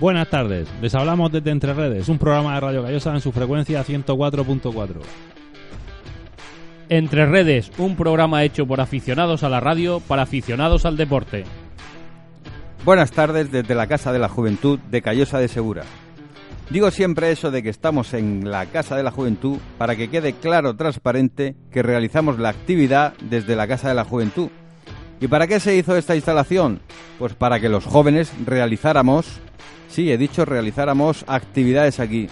Buenas tardes, les hablamos desde Entre Redes, un programa de Radio Callosa en su frecuencia 104.4. Entre Redes, un programa hecho por aficionados a la radio para aficionados al deporte. Buenas tardes desde la Casa de la Juventud de Callosa de Segura. Digo siempre eso de que estamos en la Casa de la Juventud para que quede claro, transparente, que realizamos la actividad desde la Casa de la Juventud. ¿Y para qué se hizo esta instalación? Pues para que los jóvenes realizáramos, sí, he dicho realizáramos actividades aquí.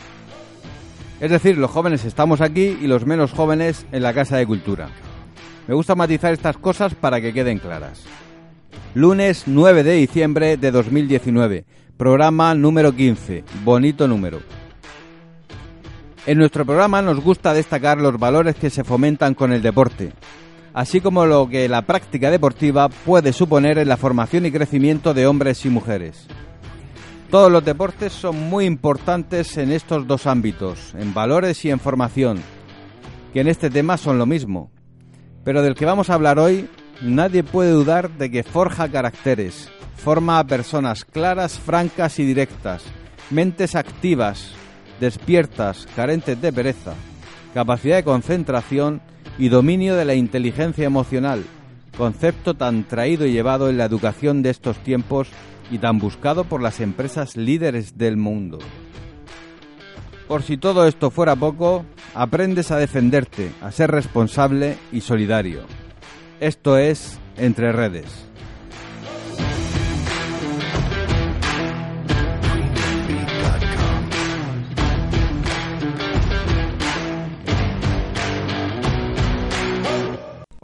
Es decir, los jóvenes estamos aquí y los menos jóvenes en la Casa de Cultura. Me gusta matizar estas cosas para que queden claras. Lunes 9 de diciembre de 2019, programa número 15, bonito número. En nuestro programa nos gusta destacar los valores que se fomentan con el deporte, así como lo que la práctica deportiva puede suponer en la formación y crecimiento de hombres y mujeres. Todos los deportes son muy importantes en estos dos ámbitos, en valores y en formación, que en este tema son lo mismo. Pero del que vamos a hablar hoy, nadie puede dudar de que forja caracteres, forma a personas claras, francas y directas, mentes activas, despiertas, carentes de pereza, capacidad de concentración y dominio de la inteligencia emocional, concepto tan traído y llevado en la educación de estos tiempos y tan buscado por las empresas líderes del mundo. Por si todo esto fuera poco, aprendes a defenderte, a ser responsable y solidario. Esto es Entre Redes.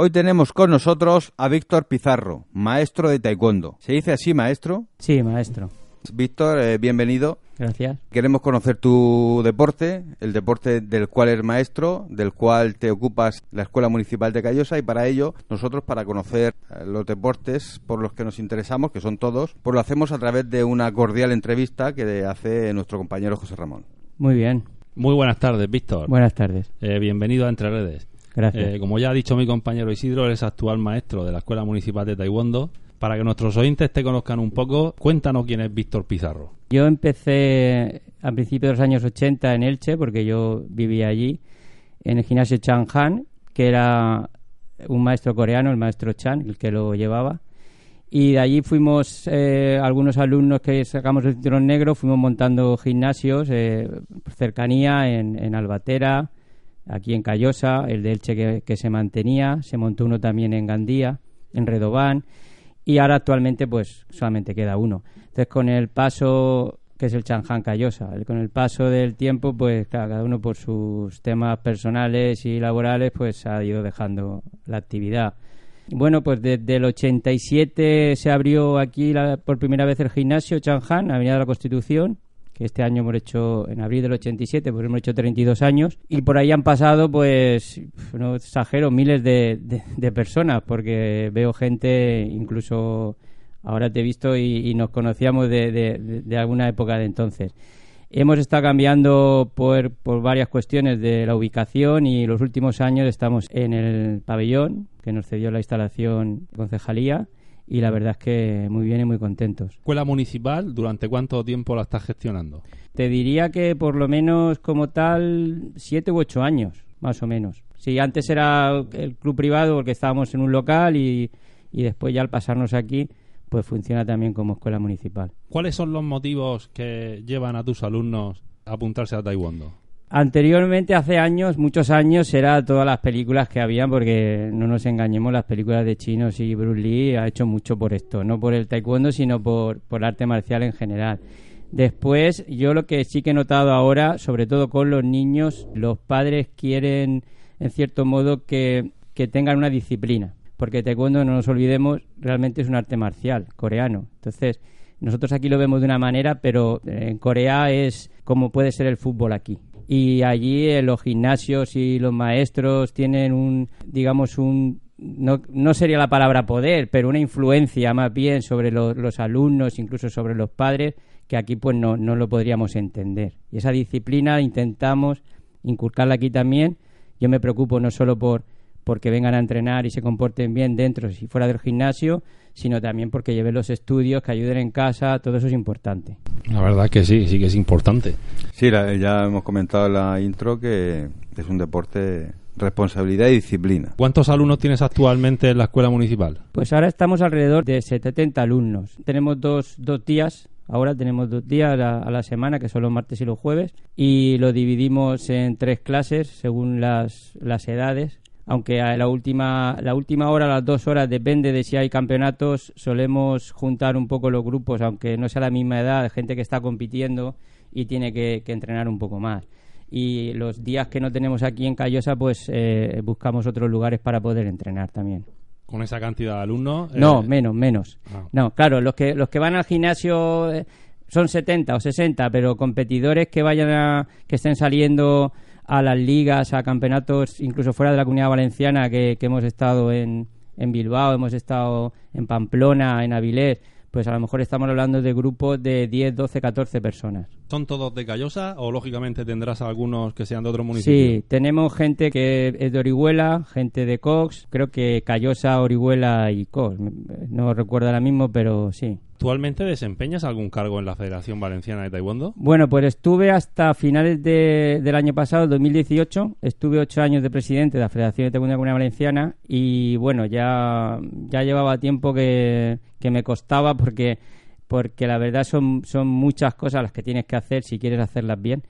Hoy tenemos con nosotros a Víctor Pizarro, maestro de taekwondo. ¿Se dice así, maestro? Sí, maestro. Víctor, eh, bienvenido. Gracias. Queremos conocer tu deporte, el deporte del cual eres maestro, del cual te ocupas la Escuela Municipal de Callosa y para ello nosotros para conocer eh, los deportes por los que nos interesamos, que son todos, pues lo hacemos a través de una cordial entrevista que hace nuestro compañero José Ramón. Muy bien. Muy buenas tardes, Víctor. Buenas tardes. Eh, bienvenido a Entre Redes. Gracias. Eh, como ya ha dicho mi compañero Isidro, eres actual maestro de la Escuela Municipal de Taekwondo. Para que nuestros oyentes te conozcan un poco, cuéntanos quién es Víctor Pizarro. Yo empecé a principios de los años 80 en Elche, porque yo vivía allí, en el gimnasio Chan Han, que era un maestro coreano, el maestro Chan, el que lo llevaba. Y de allí fuimos, eh, algunos alumnos que sacamos el cinturón negro, fuimos montando gimnasios eh, por cercanía en, en Albatera, aquí en Callosa, el de Elche que, que se mantenía, se montó uno también en Gandía, en Redobán, y ahora actualmente pues solamente queda uno. Entonces con el paso, que es el Chanjan Callosa, con el paso del tiempo pues cada uno por sus temas personales y laborales pues ha ido dejando la actividad. Bueno, pues desde el 87 se abrió aquí la- por primera vez el gimnasio Chanjan, Avenida de la Constitución, que este año hemos hecho, en abril del 87, pues hemos hecho 32 años, y por ahí han pasado, pues, no exagero, miles de, de- de personas, porque veo gente, incluso ahora te he visto y, nos conocíamos de- de- de alguna época de entonces. Hemos estado cambiando por, por varias cuestiones de la ubicación y los últimos años estamos en el pabellón que nos cedió la instalación concejalía y la verdad es que muy bien y muy contentos. Escuela Municipal, ¿durante cuánto tiempo la estás gestionando? Te diría que por lo menos como tal siete u ocho años, más o menos. Sí, antes era el club privado porque estábamos en un local y, y después ya al pasarnos aquí, pues funciona también como escuela municipal. ¿Cuáles son los motivos que llevan a tus alumnos a apuntarse a Taekwondo? Anteriormente, hace años, muchos años, era todas las películas que habían, porque no nos engañemos, las películas de chinos y Bruce Lee ha hecho mucho por esto, no por el taekwondo, sino por, por arte marcial en general. Después, yo lo que sí que he notado ahora, sobre todo con los niños, los padres quieren, en cierto modo, que, que tengan una disciplina. porque taekwondo, no nos olvidemos, realmente es un arte marcial coreano. Entonces, nosotros aquí lo vemos de una manera, pero en Corea es como puede ser el fútbol aquí. Y allí eh, los gimnasios y los maestros tienen un, digamos, un no, no, sería la palabra poder, pero una influencia más bien sobre los alumnos, incluso sobre los padres, que aquí pues no, no lo podríamos entender. Y esa disciplina intentamos inculcarla aquí también. Yo me preocupo no solo por porque vengan a entrenar y se comporten bien dentro y fuera del gimnasio, sino también porque lleven los estudios, que ayuden en casa, todo eso es importante. La verdad que sí, sí que es importante. Sí, ya hemos comentado en la intro que es un deporte responsabilidad y disciplina. ¿Cuántos alumnos tienes actualmente en la escuela municipal? Pues ahora estamos alrededor de 70 alumnos. Tenemos dos, dos días Ahora tenemos dos días a, la semana, que son los martes y los jueves, y lo dividimos en tres clases según las, las edades. Aunque a la última, la última hora, las dos horas, depende de si hay campeonatos, solemos juntar un poco los grupos, aunque no sea la misma edad, gente que está compitiendo y tiene que entrenar un poco más y los días que no tenemos aquí en Callosa, pues eh, buscamos otros lugares para poder entrenar también. ¿Con esa cantidad de alumnos? No, eh, menos, menos. Ah. No, claro, los que, los que van al gimnasio eh, son 70 o 60, pero competidores que vayan a, que estén saliendo a las ligas, a campeonatos, incluso fuera de la comunidad valenciana, que, que hemos estado en, en Bilbao, hemos estado en Pamplona, en Avilés, pues a lo mejor estamos hablando de grupos de 10, 12, 14 personas. ¿Son todos de Callosa o lógicamente tendrás algunos que sean de otros municipios? Sí, tenemos gente que es de Orihuela, gente de Cox, creo que Callosa, Orihuela y Cox, no recuerdo ahora mismo, pero sí. ¿Actualmente desempeñas algún cargo en la Federación Valenciana de Taekwondo? Bueno, pues estuve hasta finales del año pasado, 2018. Estuve ocho años de presidente de la Federación de Taekwondo de Comunidad Valenciana y bueno, ya, ya llevaba tiempo que, que me costaba porque, porque la verdad son, son muchas cosas las que tienes que hacer si quieres hacerlas bien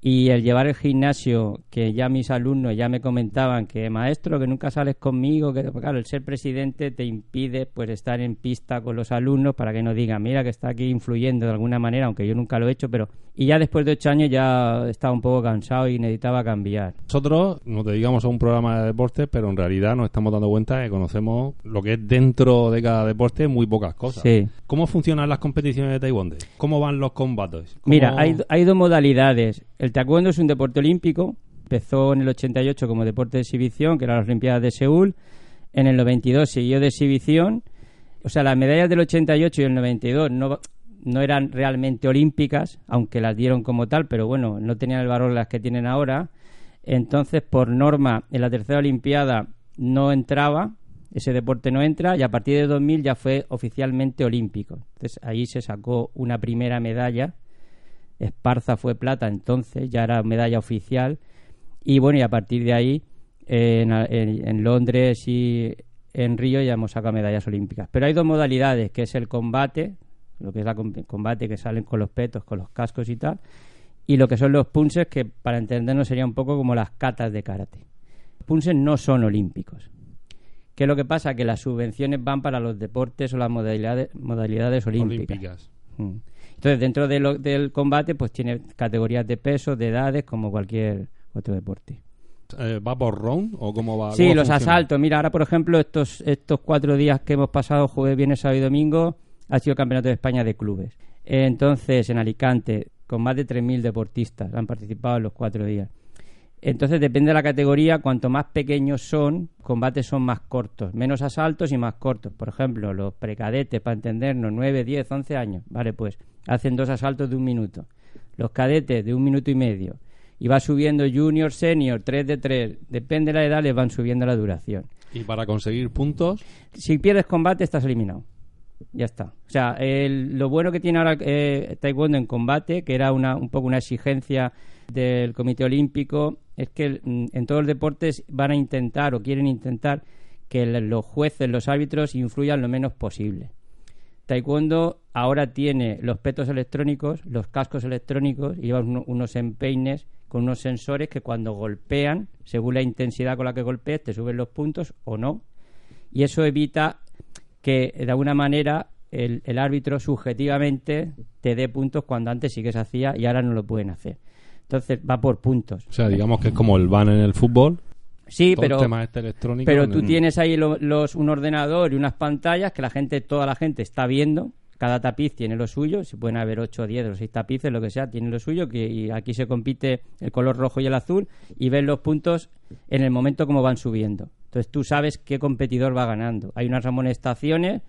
y el llevar el gimnasio, que ya mis alumnos ya me comentaban que maestro, que nunca sales conmigo, que claro, el ser presidente te impide pues estar en pista con los alumnos para que no digan, mira que está aquí influyendo de alguna manera, aunque yo nunca lo he hecho, pero y ya después de ocho años ya estaba un poco cansado y necesitaba cambiar. Nosotros nos dedicamos a un programa de deporte, pero en realidad nos estamos dando cuenta que conocemos lo que es dentro de cada deporte muy pocas cosas. Sí. ¿Cómo funcionan las competiciones de taekwondo? ¿Cómo van los combates? Mira, hay, hay dos modalidades. El taekwondo es un deporte olímpico. Empezó en el 88 como deporte de exhibición, que eran las Olimpiadas de Seúl. En el 92 siguió de exhibición. O sea, las medallas del 88 y el 92 no, no eran realmente olímpicas, aunque las dieron como tal, pero bueno, no tenían el valor las que tienen ahora. Entonces, por norma, en la tercera Olimpiada no entraba, ese deporte no entra, y a partir de 2000 ya fue oficialmente olímpico. Entonces, ahí se sacó una primera medalla Esparza fue plata, entonces ya era medalla oficial. Y bueno, y a partir de ahí, en, Londres y en Río ya hemos sacado medallas olímpicas. Pero hay dos modalidades, que es el combate, lo que es el combate que salen con los petos, con los cascos y tal, y lo que son los punches, que para entendernos sería un poco como las catas de karate. Los punches no son olímpicos. ¿Qué es lo que pasa? Que las subvenciones van para los deportes o las modalidades, modalidades olímpicas. Mm. Entonces, dentro del combate, pues tiene categorías de peso, de edades, como cualquier otro deporte. Eh, ¿Va por round o cómo va? Sí, los asaltos. Mira, ahora, por ejemplo, estos, estos cuatro días que hemos pasado, jueves, viernes, sábado y domingo, ha sido el Campeonato de España de clubes. Entonces, en Alicante, con más de 3.000 deportistas han participado en los cuatro días. Entonces, depende de la categoría, cuanto más pequeños son, combates son más cortos, menos asaltos y más cortos. Por ejemplo, los precadetes, para entendernos, 9, 10, 11 años. Vale, pues hacen dos asaltos de un minuto. Los cadetes de un minuto y medio. Y va subiendo junior, senior, 3 de 3. Depende de la edad, les van subiendo la duración. ¿Y para conseguir puntos? Si pierdes combate, estás eliminado. Ya está. O sea, lo bueno que tiene ahora eh, Taekwondo en combate, que era una, un poco una exigencia del Comité Olímpico, es que mm, en todos los deportes van a intentar o quieren intentar que los jueces, los árbitros influyan lo menos posible. Taekwondo ahora tiene los petos electrónicos, los cascos electrónicos y llevan unos empeines con unos sensores que cuando golpean, según la intensidad con la que golpees, te suben los puntos o no. Y eso evita que de alguna manera el, el árbitro subjetivamente te dé puntos cuando antes sí que se hacía y ahora no lo pueden hacer. Entonces va por puntos. O sea, digamos que es como el ban en el fútbol, Sí, pero, este pero tú tienes ahí lo- los, un ordenador y unas pantallas que la gente, toda la gente está viendo. Cada tapiz tiene lo suyo, si pueden haber 8, 10 o 6 tapices, lo que sea, tiene lo suyo, que y aquí se compite el color rojo y el azul y ves los puntos en el momento como van subiendo. Entonces tú sabes qué competidor va ganando. Hay unas amonestaciones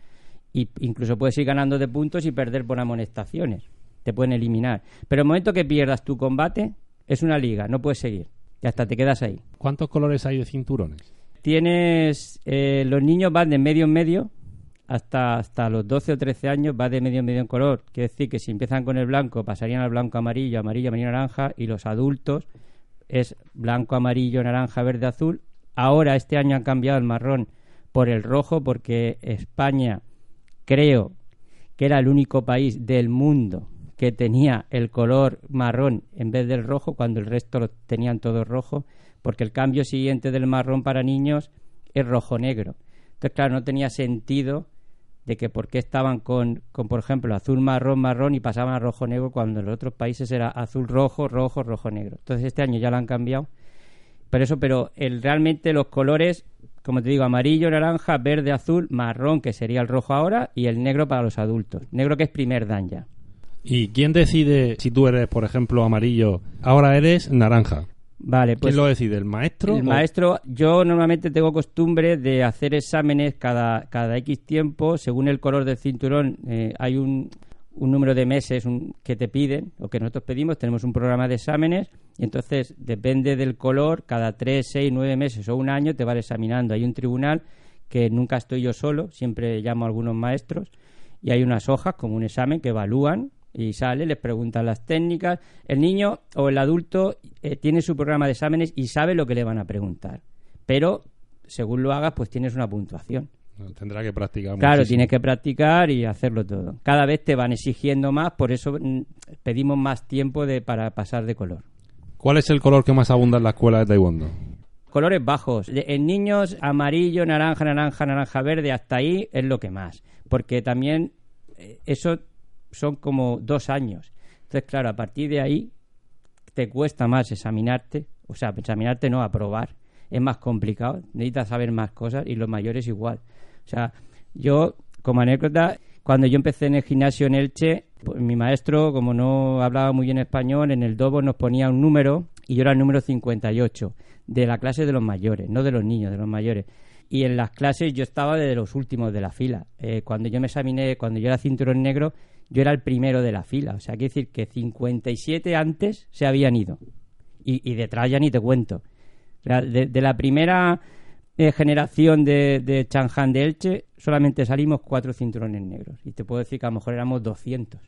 y incluso puedes ir ganando de puntos y perder por amonestaciones. Te pueden eliminar. Pero el momento que pierdas tu combate es una liga, no puedes seguir. Y hasta te quedas ahí. ¿Cuántos colores hay de cinturones? Tienes. eh, los niños van de medio en medio hasta, hasta los 12 o 13 años, va de medio en medio en color. Quiere decir que si empiezan con el blanco, pasarían al blanco, amarillo, amarillo, amarillo, naranja. Y los adultos es blanco, amarillo, naranja, verde, azul. Ahora, este año han cambiado el marrón por el rojo porque España, creo que era el único país del mundo que tenía el color marrón en vez del rojo, cuando el resto lo tenían todo rojo, porque el cambio siguiente del marrón para niños es rojo-negro. Entonces, claro, no tenía sentido de que por qué estaban con, con, por ejemplo, azul, marrón, marrón y pasaban a rojo-negro cuando en los otros países era azul, rojo, rojo, rojo-negro. Entonces, este año ya lo han cambiado. Pero eso, pero el, realmente los colores, como te digo, amarillo, naranja, verde, azul, marrón, que sería el rojo ahora, y el negro para los adultos. Negro que es primer dan ya. ¿Y quién decide si tú eres, por ejemplo, amarillo, ahora eres naranja? Vale, pues ¿Quién lo decide? ¿El maestro? el o- maestro, yo normalmente tengo costumbre de hacer exámenes cada, cada X tiempo, según el color del cinturón, eh, hay un, un número de meses un- que te piden, o que nosotros pedimos, tenemos un programa de exámenes, y entonces depende del color, cada 3, 6, 9 meses o un año te van examinando. Hay un tribunal que nunca estoy yo solo, siempre llamo a algunos maestros, y hay unas hojas como un examen que evalúan y sale, les preguntan las técnicas. El niño o el adulto eh, tiene su programa de exámenes y sabe lo que le van a preguntar. Pero según lo hagas, pues tienes una puntuación. Tendrá que practicar Claro, muchísimo. tienes que practicar y hacerlo todo. Cada vez te van exigiendo más, por eso mm, pedimos más tiempo de, para pasar de color. ¿Cuál es el color que más abunda en la escuela de Taekwondo? Colores bajos. En niños, amarillo, naranja, naranja, naranja, verde, hasta ahí es lo que más. Porque también eh, eso son como dos años. Entonces, claro, a partir de ahí te cuesta más examinarte. O sea, examinarte no, aprobar. Es más complicado. Necesitas saber más cosas y los mayores igual. O sea, yo, como anécdota, cuando yo empecé en el gimnasio en Elche, pues, mi maestro, como no hablaba muy bien español, en el dobo nos ponía un número y yo era el número 58 de la clase de los mayores, no de los niños, de los mayores. Y en las clases yo estaba de los últimos de la fila. Eh, cuando yo me examiné, cuando yo era cinturón negro, yo era el primero de la fila. O sea, quiere decir que 57 antes se habían ido. Y, detrás ya ni te cuento. De la primera eh, generación de, de Chang'an de Elche, solamente salimos cuatro cinturones negros. Y te puedo decir que a lo mejor éramos 200.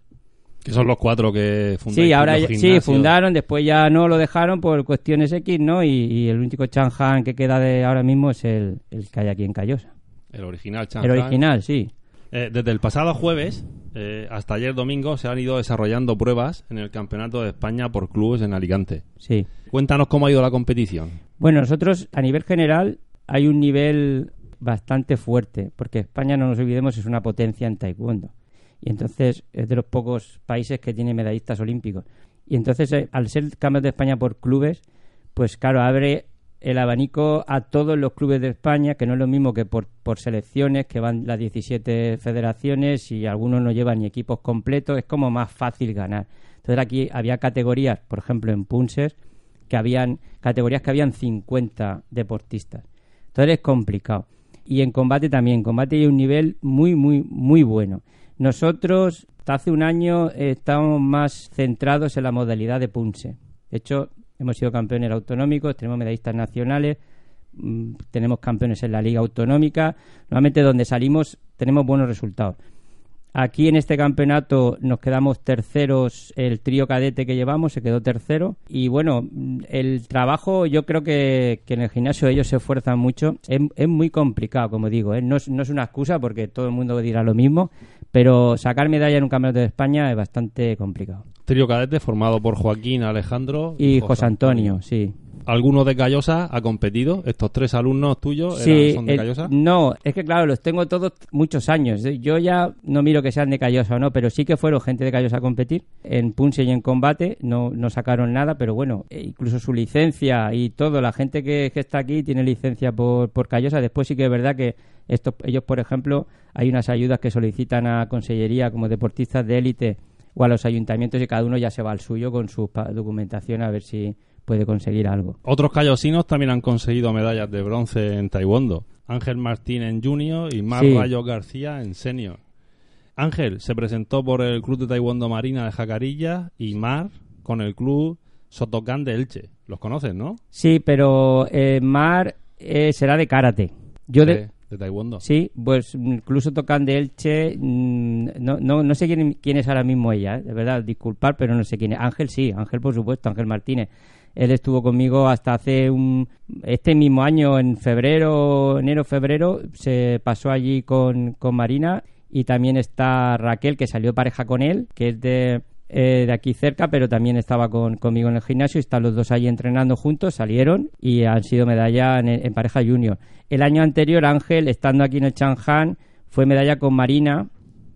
Que son los cuatro que fundaron. Sí, ahora sí, fundaron, después ya no lo dejaron por cuestiones X, ¿no? Y, y el único Chang'an que queda de ahora mismo es el, el que hay aquí en Callosa. El original Chan El original, sí. Eh, desde el pasado jueves eh, hasta ayer domingo se han ido desarrollando pruebas en el Campeonato de España por clubes en Alicante. Sí. Cuéntanos cómo ha ido la competición. Bueno, nosotros a nivel general hay un nivel bastante fuerte, porque España, no nos olvidemos, es una potencia en taekwondo. Y entonces es de los pocos países que tiene medallistas olímpicos. Y entonces, eh, al ser campeón de España por clubes, pues claro, abre el abanico a todos los clubes de España, que no es lo mismo que por, selecciones, que van las 17 federaciones y algunos no llevan ni equipos completos, es como más fácil ganar. Entonces aquí había categorías, por ejemplo en Punses, que habían categorías que habían 50 deportistas. Es complicado. Y en combate también, en combate hay un nivel muy, muy, muy bueno. Nosotros, hasta hace un año, estábamos más centrados en la modalidad de punche. De hecho, hemos sido campeones autonómicos, tenemos medallistas nacionales, mm, tenemos campeones en la liga autonómica. Normalmente donde salimos tenemos buenos resultados. Aquí en este campeonato nos quedamos terceros, el trío cadete que llevamos se quedó tercero. Y bueno, el trabajo yo creo que, en el gimnasio ellos se esfuerzan mucho. Es, es muy complicado, como digo, ¿eh? no, es, no es una excusa porque todo el mundo dirá lo mismo, pero sacar medalla en un campeonato de España es bastante complicado. Trío cadete formado por Joaquín, Alejandro Y José Antonio, sí. ¿Alguno de Callosa ha competido? ¿Estos tres alumnos tuyos Sí, eran- son de el- Callosa? no, es que claro, los tengo todos muchos años. Yo ya no miro que sean de Callosa o no, pero sí que fueron gente de Callosa a competir. En Punse y en combate no, no sacaron nada, pero bueno, eh, incluso su licencia y todo, la gente que, que está aquí tiene licencia por, por Callosa. Después sí que es verdad que estos, ellos, por ejemplo, hay unas ayudas que solicitan a Consellería como deportistas de élite o a los ayuntamientos y cada uno ya se va al suyo con su documentación a ver si puede conseguir algo. Otros callosinos también han conseguido medallas de bronce en taekwondo. Ángel Martín en junior y Mar Sí. Rayo García en senior. Ángel se presentó por el Club de Taekwondo Marina de Jacarilla y Mar con el Club Sotocan de Elche. Los conoces, ¿no? Sí, pero eh, Mar eh, será de karate. Yo de, de, de taekwondo. Sí, pues incluso tocan de Elche. mm, No, no, no sé quién, quién es ahora mismo ella, ¿eh? de verdad, disculpar, pero no sé quién es. Ángel sí, Ángel por supuesto, Ángel Martínez. Él estuvo conmigo hasta hace un. Este mismo año, en febrero, enero, febrero, se pasó allí con, con Marina. Y también está Raquel, que salió pareja con él, que es de, eh, de aquí cerca, pero también estaba con, conmigo en el gimnasio. Están los dos allí entrenando juntos, salieron y han sido medalla en, en pareja junior. El año anterior, Ángel, estando aquí en el Chang'an, fue medalla con Marina,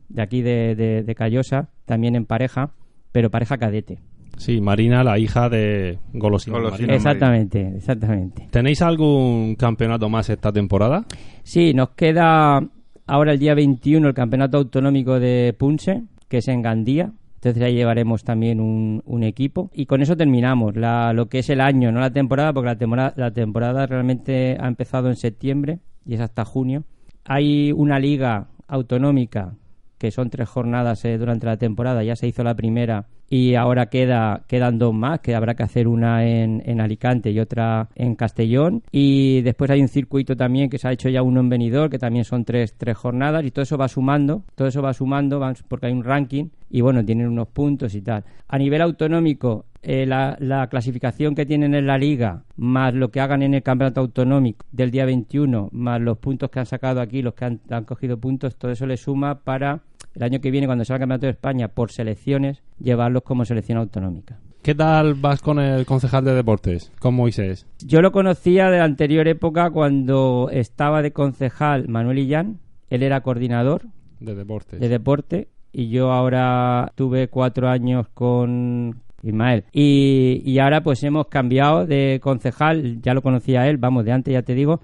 de aquí de, de, de Callosa, también en pareja, pero pareja cadete. Sí, Marina, la hija de Golosina. Exactamente, exactamente. ¿Tenéis algún campeonato más esta temporada? Sí, nos queda ahora el día 21 el campeonato autonómico de Punse, que es en Gandía. Entonces ahí llevaremos también un, equipo. Y con eso terminamos lo que es el año, no la temporada, porque la temporada, la temporada realmente ha empezado en septiembre y es hasta junio. Hay una liga autonómica que son tres jornadas eh, durante la temporada. Ya se hizo la primera y ahora queda, quedan dos más, que habrá que hacer una en, en Alicante y otra en Castellón. Y después hay un circuito también que se ha hecho ya uno en Benidorm, que también son tres, tres jornadas y todo eso va sumando, todo eso va sumando porque hay un ranking y bueno, tienen unos puntos y tal. A nivel autonómico, eh, la, la clasificación que tienen en la liga, más lo que hagan en el campeonato autonómico del día 21, más los puntos que han sacado aquí, los que han, han cogido puntos, todo eso le suma para el año que viene, cuando sea el campeonato de España por selecciones, llevarlos como selección autonómica. ¿Qué tal vas con el concejal de deportes, con Moisés? Yo lo conocía de la anterior época cuando estaba de concejal Manuel Illán, él era coordinador De deportes. de deporte y yo ahora tuve cuatro años con Ismael y, y ahora pues hemos cambiado de concejal, ya lo conocía él, vamos, de antes ya te digo,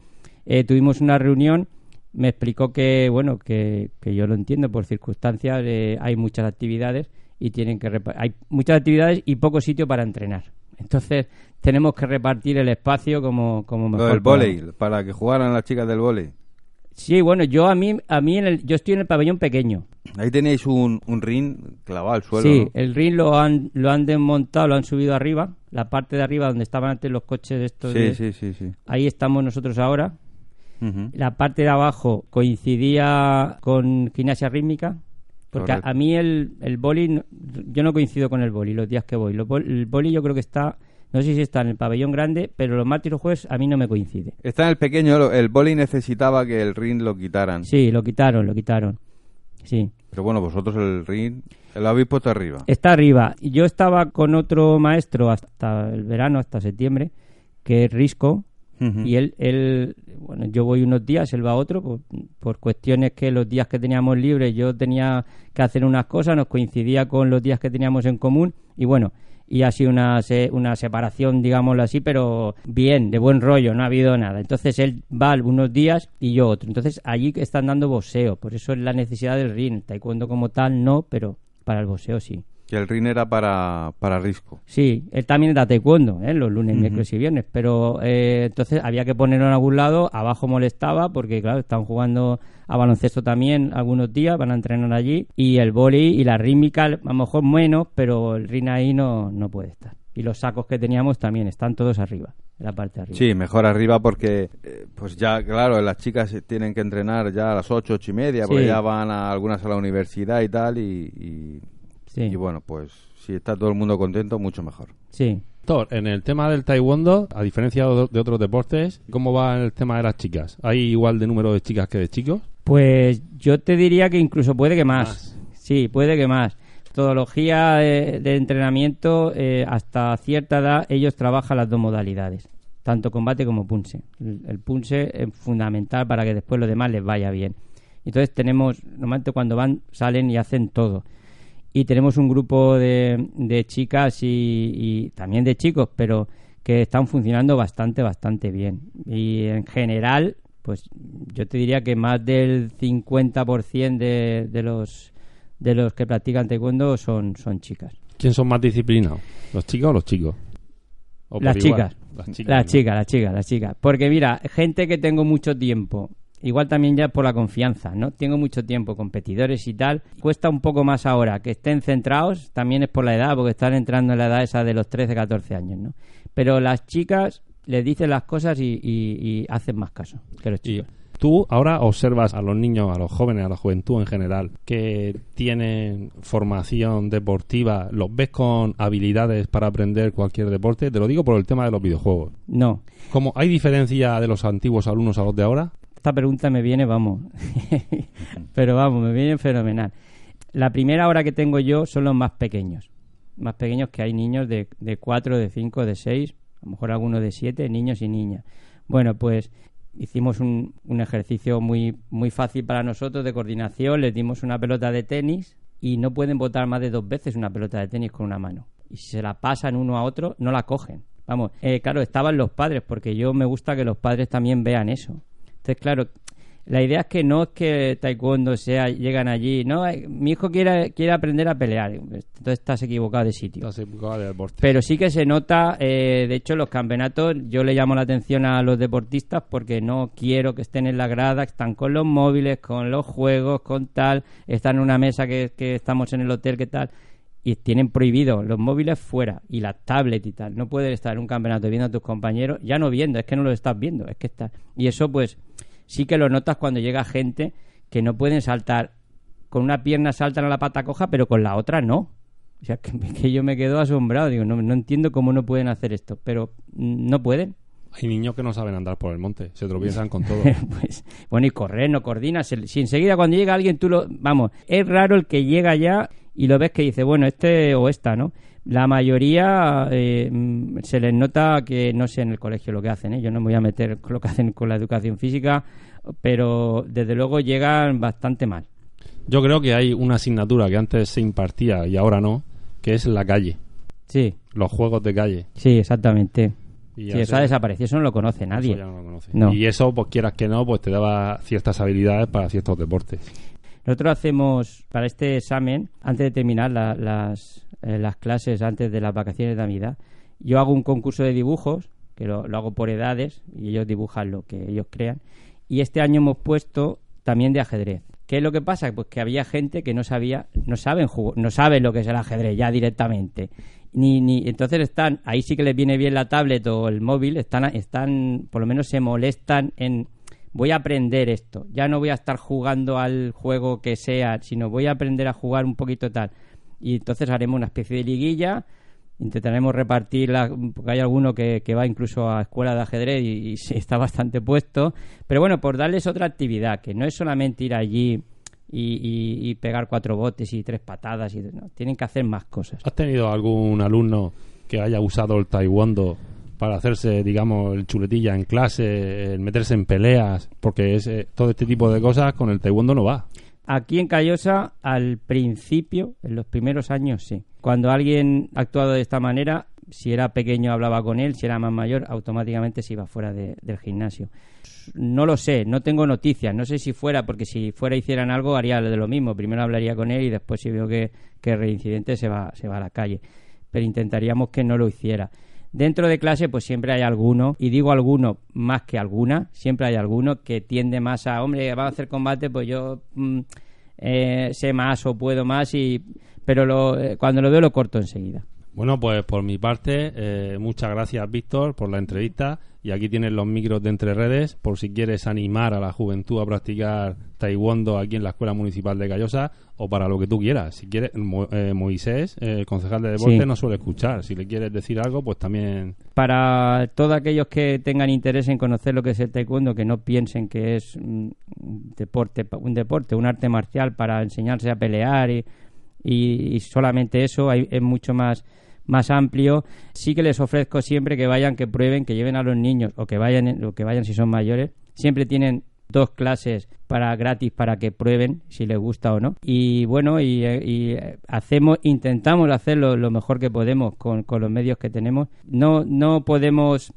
Eh, tuvimos una reunión, me explicó que, bueno, que, que yo lo entiendo por circunstancias, eh, hay muchas actividades y tienen que hay muchas actividades y poco sitio para entrenar. Entonces tenemos que repartir el espacio como, como mejor. Lo del vóley, para que jugaran las chicas del vóley. Sí, bueno, yo a mí, a mí en el, yo estoy en el pabellón pequeño. Ahí tenéis un, un ring clavado al suelo. Sí, ¿no? el ring lo han, lo han desmontado, lo han subido arriba, la parte de arriba donde estaban antes los coches estos. sí, de- sí, sí, sí. Ahí estamos nosotros ahora. La parte de abajo coincidía con gimnasia rítmica. Porque a, Correcto. a mí el, el boli, yo no coincido con el boli los días que voy. El boli yo creo que está, no sé si está en el pabellón grande, pero los martes y los jueves a mí no me coincide. Está en el pequeño, el boli necesitaba que el ring lo quitaran. Sí, lo quitaron, lo quitaron. Sí. Pero bueno, vosotros el ring lo habéis puesto arriba. Está arriba. Yo estaba con otro maestro hasta el verano, hasta septiembre, que es Risco, y él, él, bueno, yo voy unos días, él va otro, por, por cuestiones que los días que teníamos libres yo tenía que hacer unas cosas, nos coincidía con los días que teníamos en común, y bueno, y ha sido una, una separación, digámoslo así, pero bien, de buen rollo, no ha habido nada. Entonces él va unos días y yo otro. Entonces allí están dando boxeo, por eso es la necesidad del ring. Taekwondo como tal no, pero para el boxeo sí. Que el ring era para, para Risco. Sí, él también da taekwondo, ¿eh? los lunes, miércoles y viernes, pero eh, entonces había que ponerlo en algún lado, abajo molestaba porque claro, están jugando a baloncesto también algunos días, van a entrenar allí, y el boli y la rítmica a lo mejor menos, pero el ring ahí no, no puede estar. Y los sacos que teníamos también están todos arriba, en la parte de arriba. Sí, mejor arriba porque, eh, pues ya, claro, las chicas tienen que entrenar ya a las ocho, ocho y media, porque Sí. ya van a algunas a la universidad y tal, y, y, Sí, y bueno, pues si está todo el mundo contento, mucho mejor. sí. Thor, en el tema del taekwondo, a diferencia de otros deportes, ¿cómo va el tema de las chicas? ¿Hay igual de número de chicas que de chicos? Pues yo te diría que incluso puede que más. Más. Sí, puede que más. metodología de, de entrenamiento, eh, hasta cierta edad, ellos trabajan las dos modalidades, tanto combate como punse. El, el punse es fundamental para que después lo demás les vaya bien. Entonces tenemos, normalmente cuando van, salen y hacen todo. Y tenemos un grupo de, de chicas y, y también de chicos, pero que están funcionando bastante, bastante bien. Y en general, pues yo te diría que más del 50% de, de los de los que practican taekwondo son, son chicas. ¿Quién son más disciplinados? ¿Los chicos o los chicos? ¿O Las chicas. Las chicas. Las ¿no? chicas, las chicas, las chicas. Porque mira, gente que tengo mucho tiempo, igual también ya por la confianza, ¿no? Tengo mucho tiempo, competidores y tal. Cuesta un poco más ahora que estén centrados, también es por la edad, porque están entrando en la edad esa de los 13, 14 años, ¿no? Pero las chicas les dicen las cosas y, y- y hacen más caso que los Y chicos. tú ahora observas a los niños, a los jóvenes, a la juventud en general, que tienen formación deportiva, los ves con habilidades para aprender cualquier deporte. Te lo digo por el tema de los videojuegos. No, ¿Cómo hay diferencia de los antiguos alumnos a los de ahora? Esta pregunta me viene, vamos. Pero vamos, me viene fenomenal. La primera hora que tengo yo son los más pequeños. Más pequeños que hay niños de, de 4, de 5, de 6, a lo mejor algunos de 7, niños y niñas. Bueno, pues hicimos un, un ejercicio muy, muy fácil para nosotros de coordinación. Les dimos una pelota de tenis y no pueden botar más de dos veces una pelota de tenis con una mano. Y si se la pasan uno a otro, no la cogen. Vamos, eh, claro, estaban los padres, porque yo me gusta que los padres también vean eso. Entonces, claro, la idea es que no es que taekwondo sea, llegan allí, no, eh, mi hijo quiere, quiere aprender a pelear, entonces estás equivocado de sitio. Estás enfocado de deporte. Pero sí que se nota, eh, de hecho, los campeonatos, yo le llamo la atención a los deportistas porque no quiero que estén en la grada, están con los móviles, con los juegos, con tal, están en una mesa que, que estamos en el hotel, que tal, y tienen prohibido los móviles fuera y las tablets y tal. No puedes estar en un campeonato viendo a tus compañeros, ya no viendo, es que no lo estás viendo, es que está. Y eso, pues, sí que lo notas cuando llega gente que no pueden saltar, con una pierna saltan a la pata coja, pero con la otra no. O sea, que, que yo me quedo asombrado. Digo, no, no entiendo cómo no pueden hacer esto. Pero mm, no pueden. Hay niños que no saben andar por el monte, se tropiezan con todo. pues, bueno, y correr, no coordinas. Si si enseguida cuando llega alguien, tú lo. Vamos, es raro el que llega ya y lo ves que dice, bueno, este o esta, ¿no? La mayoría eh, se les nota que no sé en el colegio lo que hacen, ¿eh? Yo no me voy a meter con lo que hacen con la educación física, pero desde luego llegan bastante mal. Yo creo que hay una asignatura que antes se impartía y ahora no, que es la calle, Sí, los juegos de calle. sí, exactamente. Y Sí, eso ha desaparecido, eso no lo conoce eso nadie. ya no lo conoce. No. Y eso, pues quieras que no, pues te daba ciertas habilidades para ciertos deportes. Nosotros hacemos para este examen, antes de terminar la- las, eh, las clases, antes de las vacaciones de Navidad, yo hago un concurso de dibujos, que lo, lo hago por edades, y ellos dibujan lo que ellos crean. Y este año hemos puesto también de ajedrez. ¿Qué es lo que pasa? Pues que había gente que no sabía, no saben no saben lo que es el ajedrez ya directamente. Ni, ni, entonces están, ahí sí que les viene bien la tablet o el móvil, están, están, por lo menos se molestan en voy a aprender esto. Ya no voy a estar jugando al juego que sea, sino voy a aprender a jugar un poquito tal. Y entonces haremos una especie de liguilla, intentaremos repartirla, porque hay alguno que, que va incluso a escuela de ajedrez y, y está bastante puesto. Pero bueno, por darles otra actividad, que no es solamente ir allí y pegar cuatro botes y tres patadas, y no, tienen que hacer más cosas. ¿Has tenido algún alumno que haya usado el taekwondo para hacerse, digamos, el chuletilla en clase, el meterse en peleas? Porque es, eh, todo este tipo de cosas con el taekwondo no va. Aquí en Callosa, al principio, en los primeros años, sí. Cuando alguien ha actuado de esta manera, si era pequeño hablaba con él, si era más mayor, automáticamente se iba fuera de- del gimnasio. No lo sé, no tengo noticias, no sé si fuera, porque si fuera hicieran algo haría de lo mismo. Primero hablaría con él y después si veo que, que reincidente se va, se va a la calle. Pero intentaríamos que no lo hiciera. Dentro de clase, pues siempre hay alguno, y digo alguno más que alguna, siempre hay alguno que tiende más a, hombre, va a hacer combate, pues yo mm, eh, sé más o puedo más, y pero lo, eh, cuando lo veo lo corto enseguida. Bueno, pues por mi parte, eh, muchas gracias, Víctor, por la entrevista. Y aquí tienes los micros de Entre Redes, por si quieres animar a la juventud a practicar taekwondo aquí en la Escuela Municipal de Callosa o para lo que tú quieras. Si quieres, Mo- eh, Moisés, eh, el concejal de deporte, Sí. no suele escuchar. Si le quieres decir algo, pues también Para todos aquellos que tengan interés en conocer lo que es el taekwondo, que no piensen que es un deporte, un deporte, un arte marcial para enseñarse a pelear y y, y solamente eso hay, es mucho más más amplio sí que les ofrezco siempre que vayan que prueben que lleven a los niños o que vayan o que vayan si son mayores. Siempre tienen dos clases para gratis para que prueben si les gusta o no. Y bueno y, eh, y, eh, hacemos intentamos hacerlo lo mejor que podemos con, con los medios que tenemos. No no podemos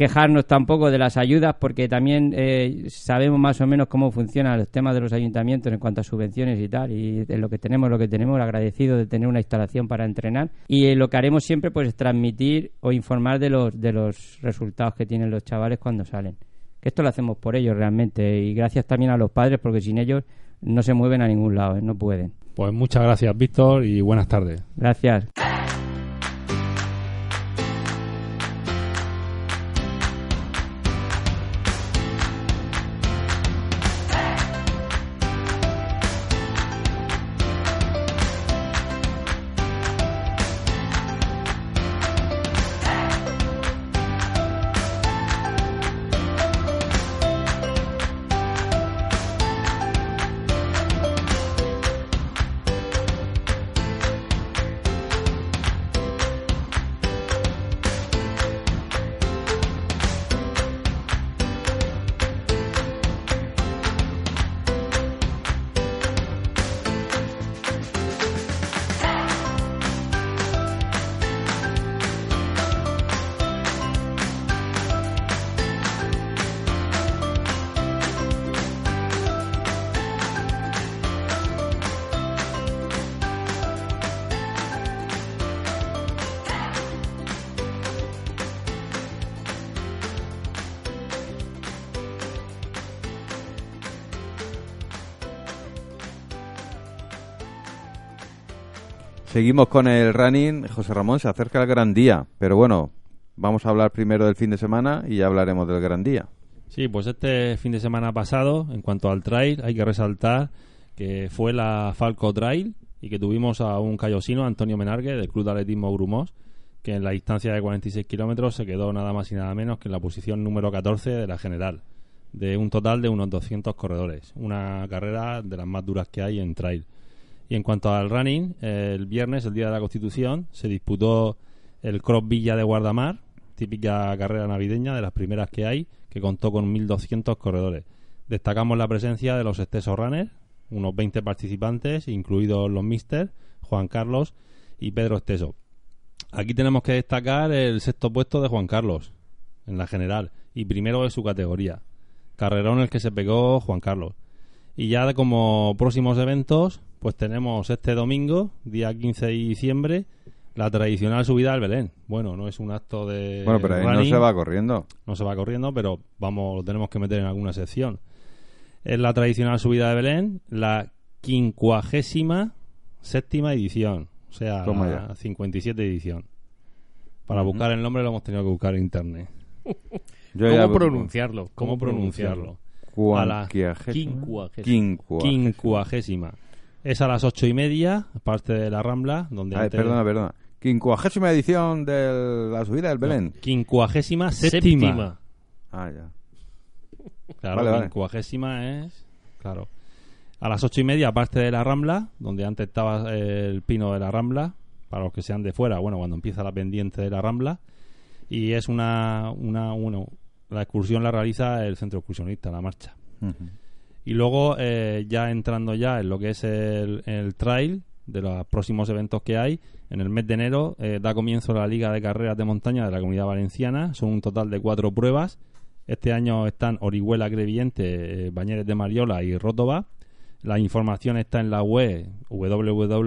quejarnos tampoco de las ayudas porque también eh, sabemos más o menos cómo funcionan los temas de los ayuntamientos en cuanto a subvenciones y tal y de lo que tenemos lo que tenemos agradecido de tener una instalación para entrenar. Y eh, lo que haremos siempre pues es transmitir o informar de los de los resultados que tienen los chavales cuando salen. Que esto lo hacemos por ellos realmente y gracias también a los padres porque sin ellos no se mueven a ningún lado ¿eh? no pueden. Pues muchas gracias Víctor y buenas tardes. Gracias Seguimos con el running. José Ramón, se acerca el gran día. Pero bueno, vamos a hablar primero del fin de semana y ya hablaremos del gran día. Sí, pues este fin de semana pasado, en cuanto al trail, hay que resaltar que fue la Falco Trail y que tuvimos a un callosino, Antonio Menargue, del Club de Atletismo Grumos, que en la distancia de 46 kilómetros se quedó nada más y nada menos que en la posición número 14 de la general, de un total de unos 200 corredores. Una carrera de las más duras que hay en trail. Y en cuanto al running, el viernes, el día de la Constitución, se disputó el Cross Villa de Guardamar, típica carrera navideña de las primeras que hay, que contó con 1.200 corredores. Destacamos la presencia de los excesos runners, unos 20 participantes, incluidos los Mister, Juan Carlos y Pedro Esteso. Aquí tenemos que destacar el sexto puesto de Juan Carlos, en la general, y primero de su categoría. Carrerón el que se pegó Juan Carlos. Y ya como próximos eventos, pues tenemos este domingo, día 15 de diciembre, la tradicional subida al Belén. Bueno, no es un acto de. Bueno, pero ahí no se va corriendo. no se va corriendo, pero vamos, lo tenemos que meter en alguna sección. Es la tradicional subida de Belén, la quincuagésima séptima edición, o sea, Toma la ya. 57 edición. Para buscar el nombre lo hemos tenido que buscar en internet. Yo ¿Cómo ya- pronunciarlo? ¿Cómo pronunciarlo? A la. Quincuagésima. Quincuagésima. Quincuagésima. Es a las ocho y media, parte de la Rambla, donde Ay, antes- perdona, perdona. Quincuagésima edición de la subida del Belén. Quincuagésima séptima. Séptima. Ah, ya. Claro, Vale, vale. quincuagésima es. Claro. A las ocho y media, parte de la Rambla, donde antes estaba el pino de la Rambla, para los que sean de fuera, bueno, cuando empieza la pendiente de la Rambla. Y es una. una uno, la excursión la realiza el centro excursionista, la marcha. Ujú. Y luego, eh, ya entrando ya en lo que es el, trail de los próximos eventos que hay, en el mes de enero eh, da comienzo la Liga de Carreras de Montaña de la Comunidad Valenciana. Son un total de cuatro pruebas. Este año están Orihuela, Creviente, eh, Bañeres de Mariola y Rótova. La información está en la web www.femcv.com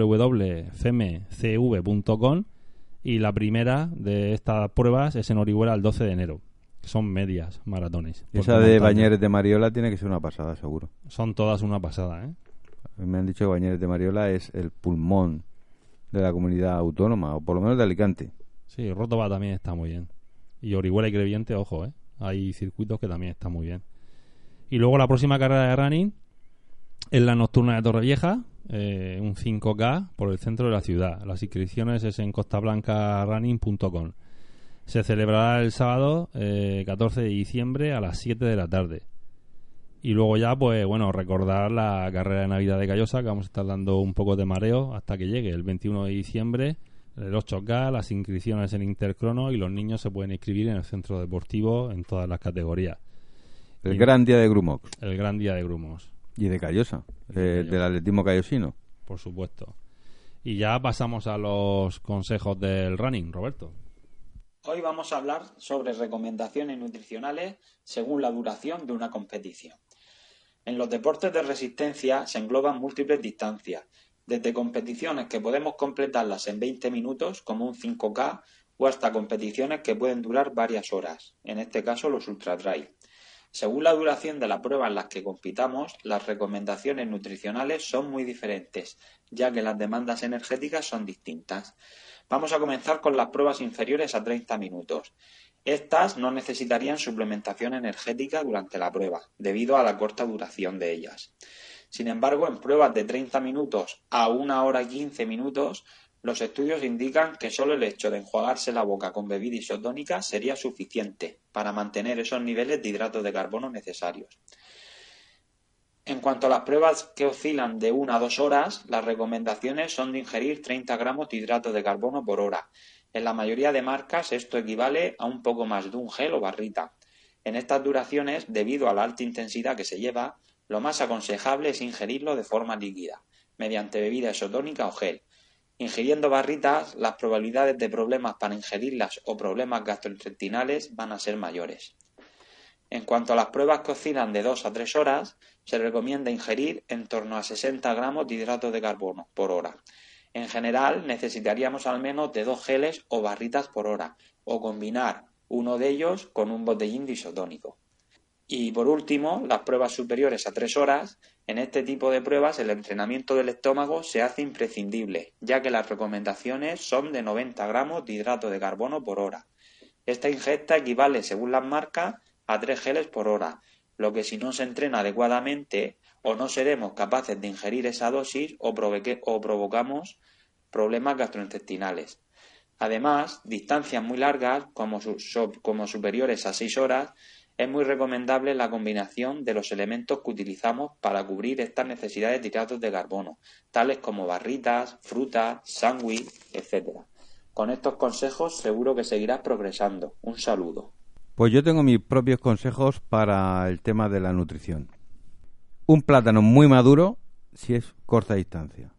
y la primera de estas pruebas es en Orihuela el 12 de enero. Son medias maratones. Esa de montaña. Bañeres de Mariola tiene que ser una pasada, seguro. Son todas una pasada, ¿eh? Me han dicho que Bañeres de Mariola es el pulmón de la comunidad autónoma, o por lo menos de Alicante. Sí, Rótova también está muy bien. Y Orihuela y Creviente, ojo, ¿eh? Hay circuitos que también están muy bien. Y luego la próxima carrera de running es la nocturna de Torrevieja, eh, un 5K por el centro de la ciudad. Las inscripciones es en costablancarunning.com. Se celebrará el sábado eh, 14 de diciembre a las 7 de la tarde. Y luego ya, pues bueno, recordar la carrera de Navidad de Callosa, que vamos a estar dando un poco de mareo hasta que llegue el 21 de diciembre, el 8K, las inscripciones en Intercrono y los niños se pueden inscribir en el centro deportivo en todas las categorías. El Y- gran día de Grumox El gran día de Grumos, y de Callosa, Y de eh, Callosa. del atletismo callosino. por supuesto. Y ya pasamos a los consejos del running, Roberto. Hoy vamos a hablar sobre recomendaciones nutricionales según la duración de una competición. En los deportes de resistencia se engloban múltiples distancias, desde competiciones que podemos completarlas en 20 minutos, como un 5K, o hasta competiciones que pueden durar varias horas, en este caso los ultra trail. Según la duración de la prueba en las que compitamos, las recomendaciones nutricionales son muy diferentes, ya que las demandas energéticas son distintas. Vamos a comenzar con las pruebas inferiores a 30 minutos. Estas no necesitarían suplementación energética durante la prueba, debido a la corta duración de ellas. Sin embargo, en pruebas de 30 minutos a 1 hora y 15 minutos, los estudios indican que solo el hecho de enjuagarse la boca con bebida isotónica sería suficiente para mantener esos niveles de hidratos de carbono necesarios. En cuanto a las pruebas que oscilan de 1 a 2 horas, las recomendaciones son de ingerir 30 gramos de hidratos de carbono por hora. En la mayoría de marcas esto equivale a un poco más de un gel o barrita. En estas duraciones, debido a la alta intensidad que se lleva, lo más aconsejable es ingerirlo de forma líquida, mediante bebida isotónica o gel. Ingiriendo barritas, las probabilidades de problemas para ingerirlas o problemas gastrointestinales van a ser mayores. En cuanto a las pruebas que oscilan de 2 a 3 horas, se recomienda ingerir en torno a 60 gramos de hidratos de carbono por hora. En general, necesitaríamos al menos de dos geles o barritas por hora, o combinar uno de ellos con un botellín de isotónico. Y por último, las pruebas superiores a 3 horas. En este tipo de pruebas el entrenamiento del estómago se hace imprescindible, ya que las recomendaciones son de 90 gramos de hidrato de carbono por hora. Esta ingesta equivale, según las marcas, a 3 geles por hora, lo que si no se entrena adecuadamente o no seremos capaces de ingerir esa dosis o, o provocamos problemas gastrointestinales. Además, distancias muy largas, como superiores a 6 horas, es muy recomendable la combinación de los elementos que utilizamos para cubrir estas necesidades de hidratos de carbono, tales como barritas, frutas, sándwich, etc. Con estos consejos seguro que seguirás progresando. Un saludo. Pues yo tengo mis propios consejos para el tema de la nutrición. Un plátano muy maduro si es corta distancia.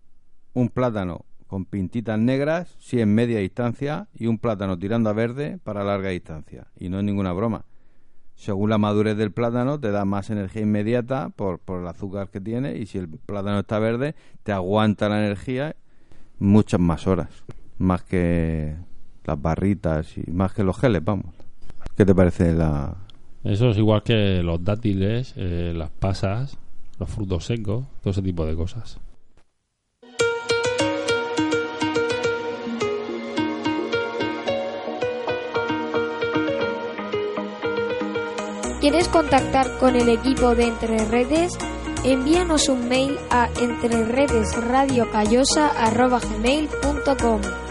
Un plátano con pintitas negras si es media distancia y un plátano tirando a verde para larga distancia. Y no es ninguna broma. Según la madurez del plátano te da más energía inmediata por, por el azúcar que tiene y si el plátano está verde te aguanta la energía muchas más horas. Más que las barritas y más que los geles, vamos. ¿Qué te parece la, Eso es igual que los dátiles, eh, las pasas, los frutos secos, todo ese tipo de cosas. ¿Quieres contactar con el equipo de Entre Redes? Envíanos un mail a entreredesradiocallosa.gmail.com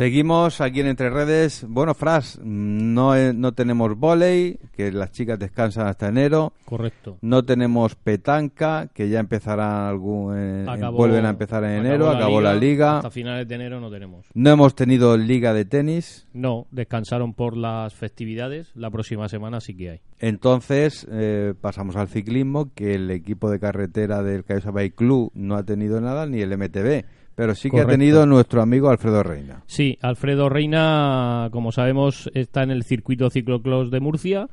Seguimos aquí en Entre Redes. Bueno, Fras, no, no tenemos volei, que las chicas descansan hasta enero. Correcto. No tenemos petanca, que ya empezará algún, eh, Acabó- vuelven a empezar en enero. Acabó la liga. Hasta finales de enero no tenemos. No hemos tenido liga de tenis. No, descansaron por las festividades. La próxima semana sí que hay. Entonces eh, pasamos al ciclismo, que el equipo de carretera del Callosa Bike Club no ha tenido nada, ni el MTB. Pero sí que Correcto. ha tenido nuestro amigo Alfredo Reina. Sí, Alfredo Reina, como sabemos, está en el circuito ciclocross de Murcia.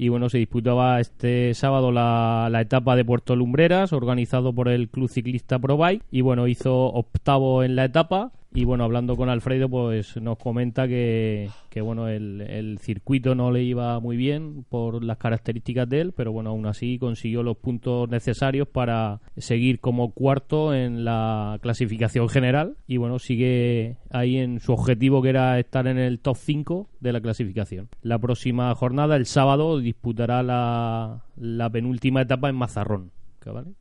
Y bueno, se disputaba este sábado la, la etapa de Puerto Lumbreras, organizado por el Club Ciclista ProBike. Y bueno, hizo octavo en la etapa. Y bueno, hablando con Alfredo, pues nos comenta que, que bueno, el, el circuito no le iba muy bien por las características de él, pero bueno, aún así consiguió los puntos necesarios para seguir como cuarto en la clasificación general. Y bueno, sigue ahí en su objetivo que era estar en el top 5 de la clasificación. La próxima jornada, el sábado, disputará la, la penúltima etapa en Mazarrón.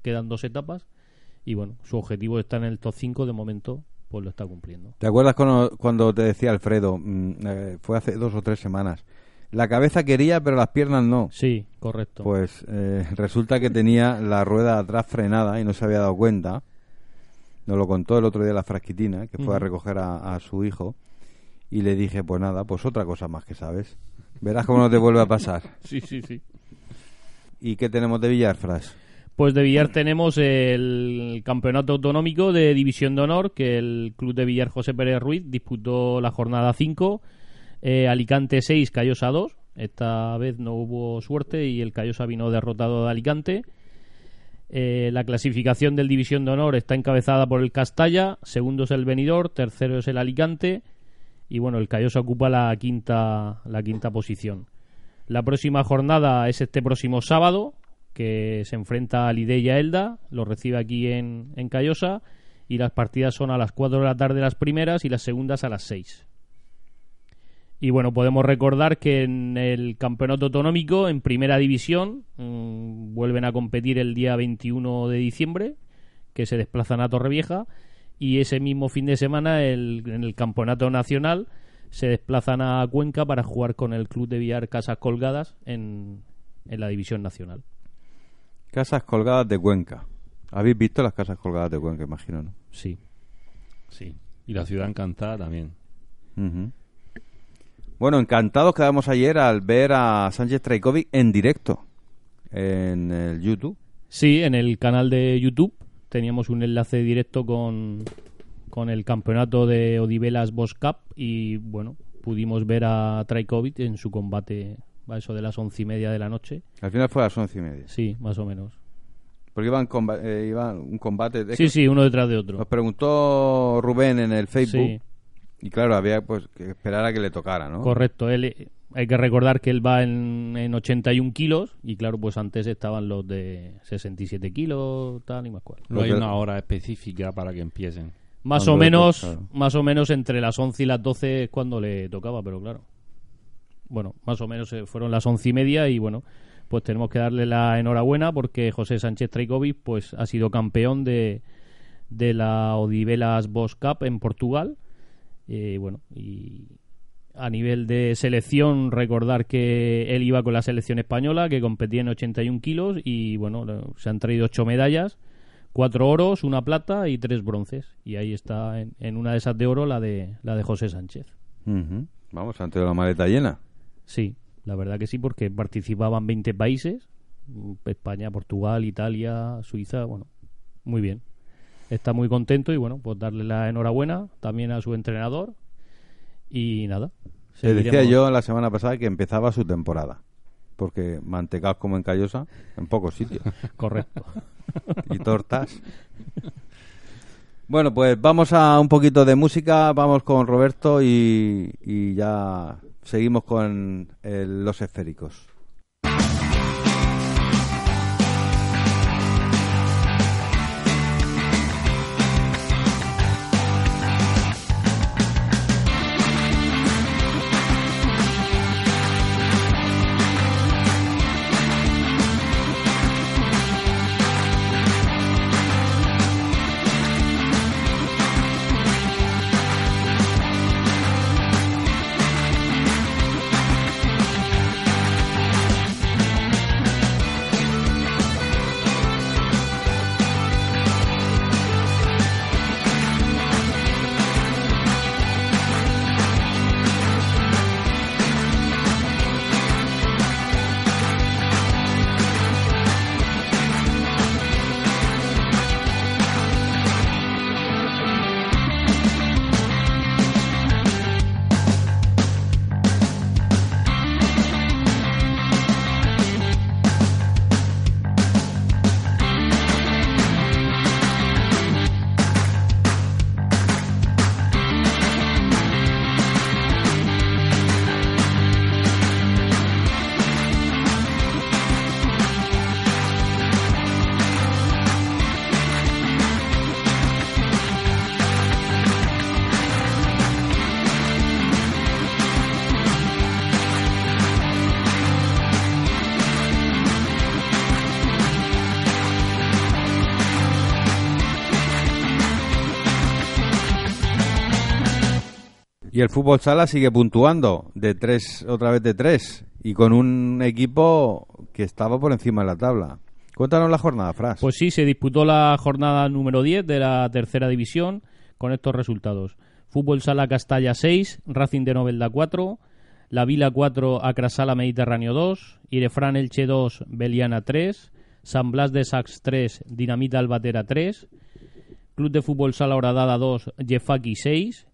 Quedan dos etapas. Y bueno, su objetivo está en el top 5 de momento pues lo está cumpliendo. ¿Te acuerdas cuando, cuando te decía Alfredo, mm, eh, fue hace dos o tres semanas, la cabeza quería pero las piernas no? Sí, correcto. Pues eh, resulta que tenía la rueda atrás frenada y no se había dado cuenta. Nos lo contó el otro día la frasquitina, que fue a recoger a, a su hijo. Y le dije, pues nada, pues otra cosa más que sabes. Verás cómo no te vuelve a pasar. Sí, sí, sí. ¿Y qué tenemos de Villarfras? Pues de Villar tenemos el campeonato autonómico de División de Honor, que el club de Villar José Pérez Ruiz disputó la jornada 5. eh, Alicante 6, Callosa 2. Esta vez no hubo suerte y el Callosa vino derrotado de Alicante. Eh, la clasificación del División de Honor está encabezada por el Castalla, segundo es el Benidorm, tercero es el Alicante y bueno, el Callosa ocupa la quinta, la quinta posición. La próxima jornada es este próximo sábado, que se enfrenta a Lidé y a Elda, lo recibe aquí en, en Callosa, y las partidas son a las 4 de la tarde las primeras y las segundas a las 6. Y bueno, podemos recordar que en el campeonato autonómico, en primera división, mm, vuelven a competir el día 21 de diciembre, que se desplazan a Torrevieja, y ese mismo fin de semana en el campeonato nacional se desplazan a Cuenca para jugar con el club de Villar Casas Colgadas en la división nacional. Casas colgadas de Cuenca. ¿Habéis visto las casas colgadas de Cuenca, imagino, no? Sí. Sí. Y la ciudad encantada también. Bueno, encantados quedamos ayer al ver a Sánchez Traikovic en directo en el YouTube. Sí, en el canal de YouTube teníamos un enlace directo con, con el campeonato de Odivelas Boss Cup y bueno, pudimos ver a Trajkovic en su combate a eso de las once y media de la noche. Al final fue a las once y media. Sí, más o menos. Porque iban, comba- eh, iban un combate. es Sí, sí, uno detrás de otro. Nos preguntó Rubén en el Facebook. Sí. Y claro, había pues que esperar a que le tocara, ¿no? Correcto, él, eh, hay que recordar que él va en, en 81 kilos y claro, pues antes estaban los de 67 kilos, tal y más cual. No hay una hora específica para que empiecen. Más Cuando o menos, claro. más o menos entre las 11 y las 12 es cuando le tocaba, pero claro. Bueno, más o menos eh, fueron las once y media y bueno, pues tenemos que darle la enhorabuena porque José Sánchez Traikovic pues ha sido campeón de, de la Odivelas Boss Cup en Portugal. Eh, bueno, y a nivel de selección, recordar que él iba con la selección española, que competía en 81 kilos y bueno, se han traído ocho medallas, cuatro oros, una plata y tres bronces. Y ahí está en, en una de esas de oro la de, la de José Sánchez. Vamos, antes de la maleta llena. Sí, la verdad que sí, porque participaban 20 países, España, Portugal, Italia, Suiza, bueno, muy bien. Está muy contento y bueno, pues darle la enhorabuena también a su entrenador y nada. Te decía yo la semana pasada que empezaba su temporada. Porque mantecaos como en Callosa, en pocos sitios. Correcto. y tortas. Bueno, pues vamos a un poquito de música, vamos con Roberto y, y ya seguimos con el- los esféricos. Y el fútbol sala sigue puntuando de tres, otra vez de tres, y con un equipo que estaba por encima de la tabla. Cuéntanos la jornada, Fras. Pues sí, se disputó la jornada número 10 de la tercera división con estos resultados. Fútbol Sala Castalla 6, Racing de Novelda 4, La Vila 4, Acrasala Mediterráneo 2, Irefran Elche 2, Beliana 3, San Blas de Sax 3, Dinamita Albatera 3, Club de Fútbol Sala Horadada 2, Jefaki 6,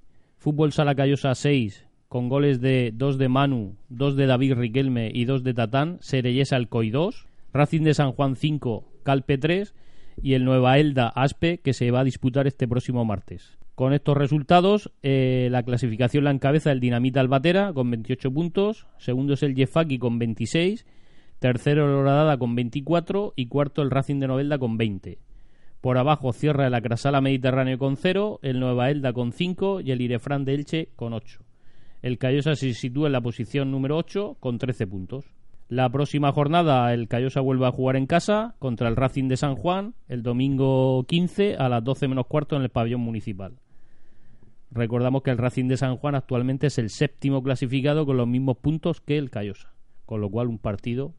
Fútbol Sala Callosa 6, con goles de 2 de Manu, 2 de David Riquelme y 2 de Tatán, Sereyes Alcoy 2, Racing de San Juan 5, Calpe 3 y el Nueva Elda Aspe que se va a disputar este próximo martes. Con estos resultados, eh, la clasificación la encabeza el Dinamita Albatera con 28 puntos, segundo es el Jefaki con 26, tercero el Horadada con 24 y cuarto el Racing de Novelda con 20. Por abajo cierra el Acrasala Mediterráneo con 0, el Nueva Elda con 5 y el Irefran de Elche con 8. El Callosa se sitúa en la posición número 8 con 13 puntos. La próxima jornada el Callosa vuelve a jugar en casa contra el Racing de San Juan el domingo 15 a las 12 menos cuarto en el pabellón municipal. Recordamos que el Racing de San Juan actualmente es el séptimo clasificado con los mismos puntos que el Callosa, con lo cual un partido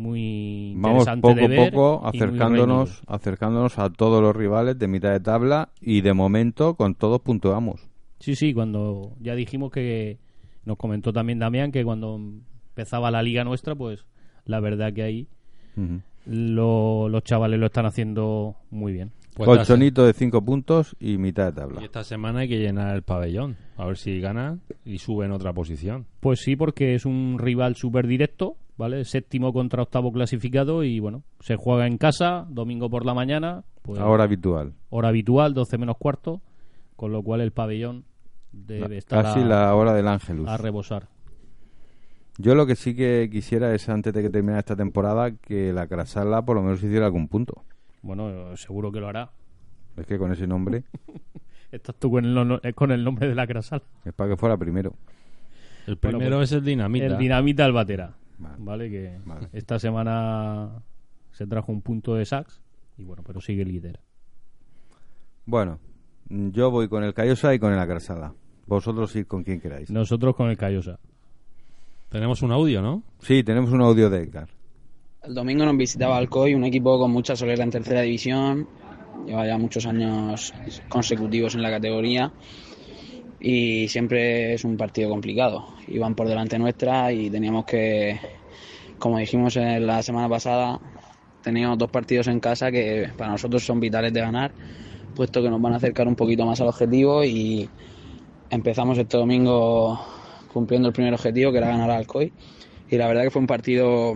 muy Vamos interesante poco de a ver poco y muy acercándonos, acercándonos a todos los rivales de mitad de tabla y de momento con todos puntuamos. Sí, sí, cuando ya dijimos que nos comentó también Damián que cuando empezaba la liga nuestra, pues la verdad que ahí lo- los chavales lo están haciendo muy bien. Pues Colchonito de 5 puntos y mitad de tabla. y esta semana hay que llenar el pabellón. A ver si gana y sube en otra posición. Pues sí, porque es un rival súper directo, ¿vale? Séptimo contra octavo clasificado y bueno, se juega en casa, domingo por la mañana, pues Ahora habitual. hora habitual, 12 menos cuarto, con lo cual el pabellón debe estar Casi a, la hora del Ángelus. a rebosar. Yo lo que sí que quisiera es, antes de que termine esta temporada, que la Crasala por lo menos hiciera algún punto. Bueno, seguro que lo hará. Es que con ese nombre Estás tú con el, no- con el nombre de la Crasal. es para que fuera primero. El primero pues, es el Dinamita. El Dinamita Albatera. Vale. Vale, que Vale. esta semana se trajo un punto de sax y bueno, pero sigue líder. Bueno, yo voy con el Callosa y con el Crasala. Vosotros ir con quien queráis. Nosotros con el Callosa. Tenemos un audio, ¿no? Sí, tenemos un audio de Edgar. El domingo nos visitaba Alcoy, un equipo con mucha solera en tercera división. Lleva ya muchos años consecutivos en la categoría y siempre es un partido complicado. Iban por delante nuestra y teníamos que, como dijimos en la semana pasada, teníamos dos partidos en casa que para nosotros son vitales de ganar, puesto que nos van a acercar un poquito más al objetivo y empezamos este domingo cumpliendo el primer objetivo que era ganar a Alcoy y la verdad que fue un partido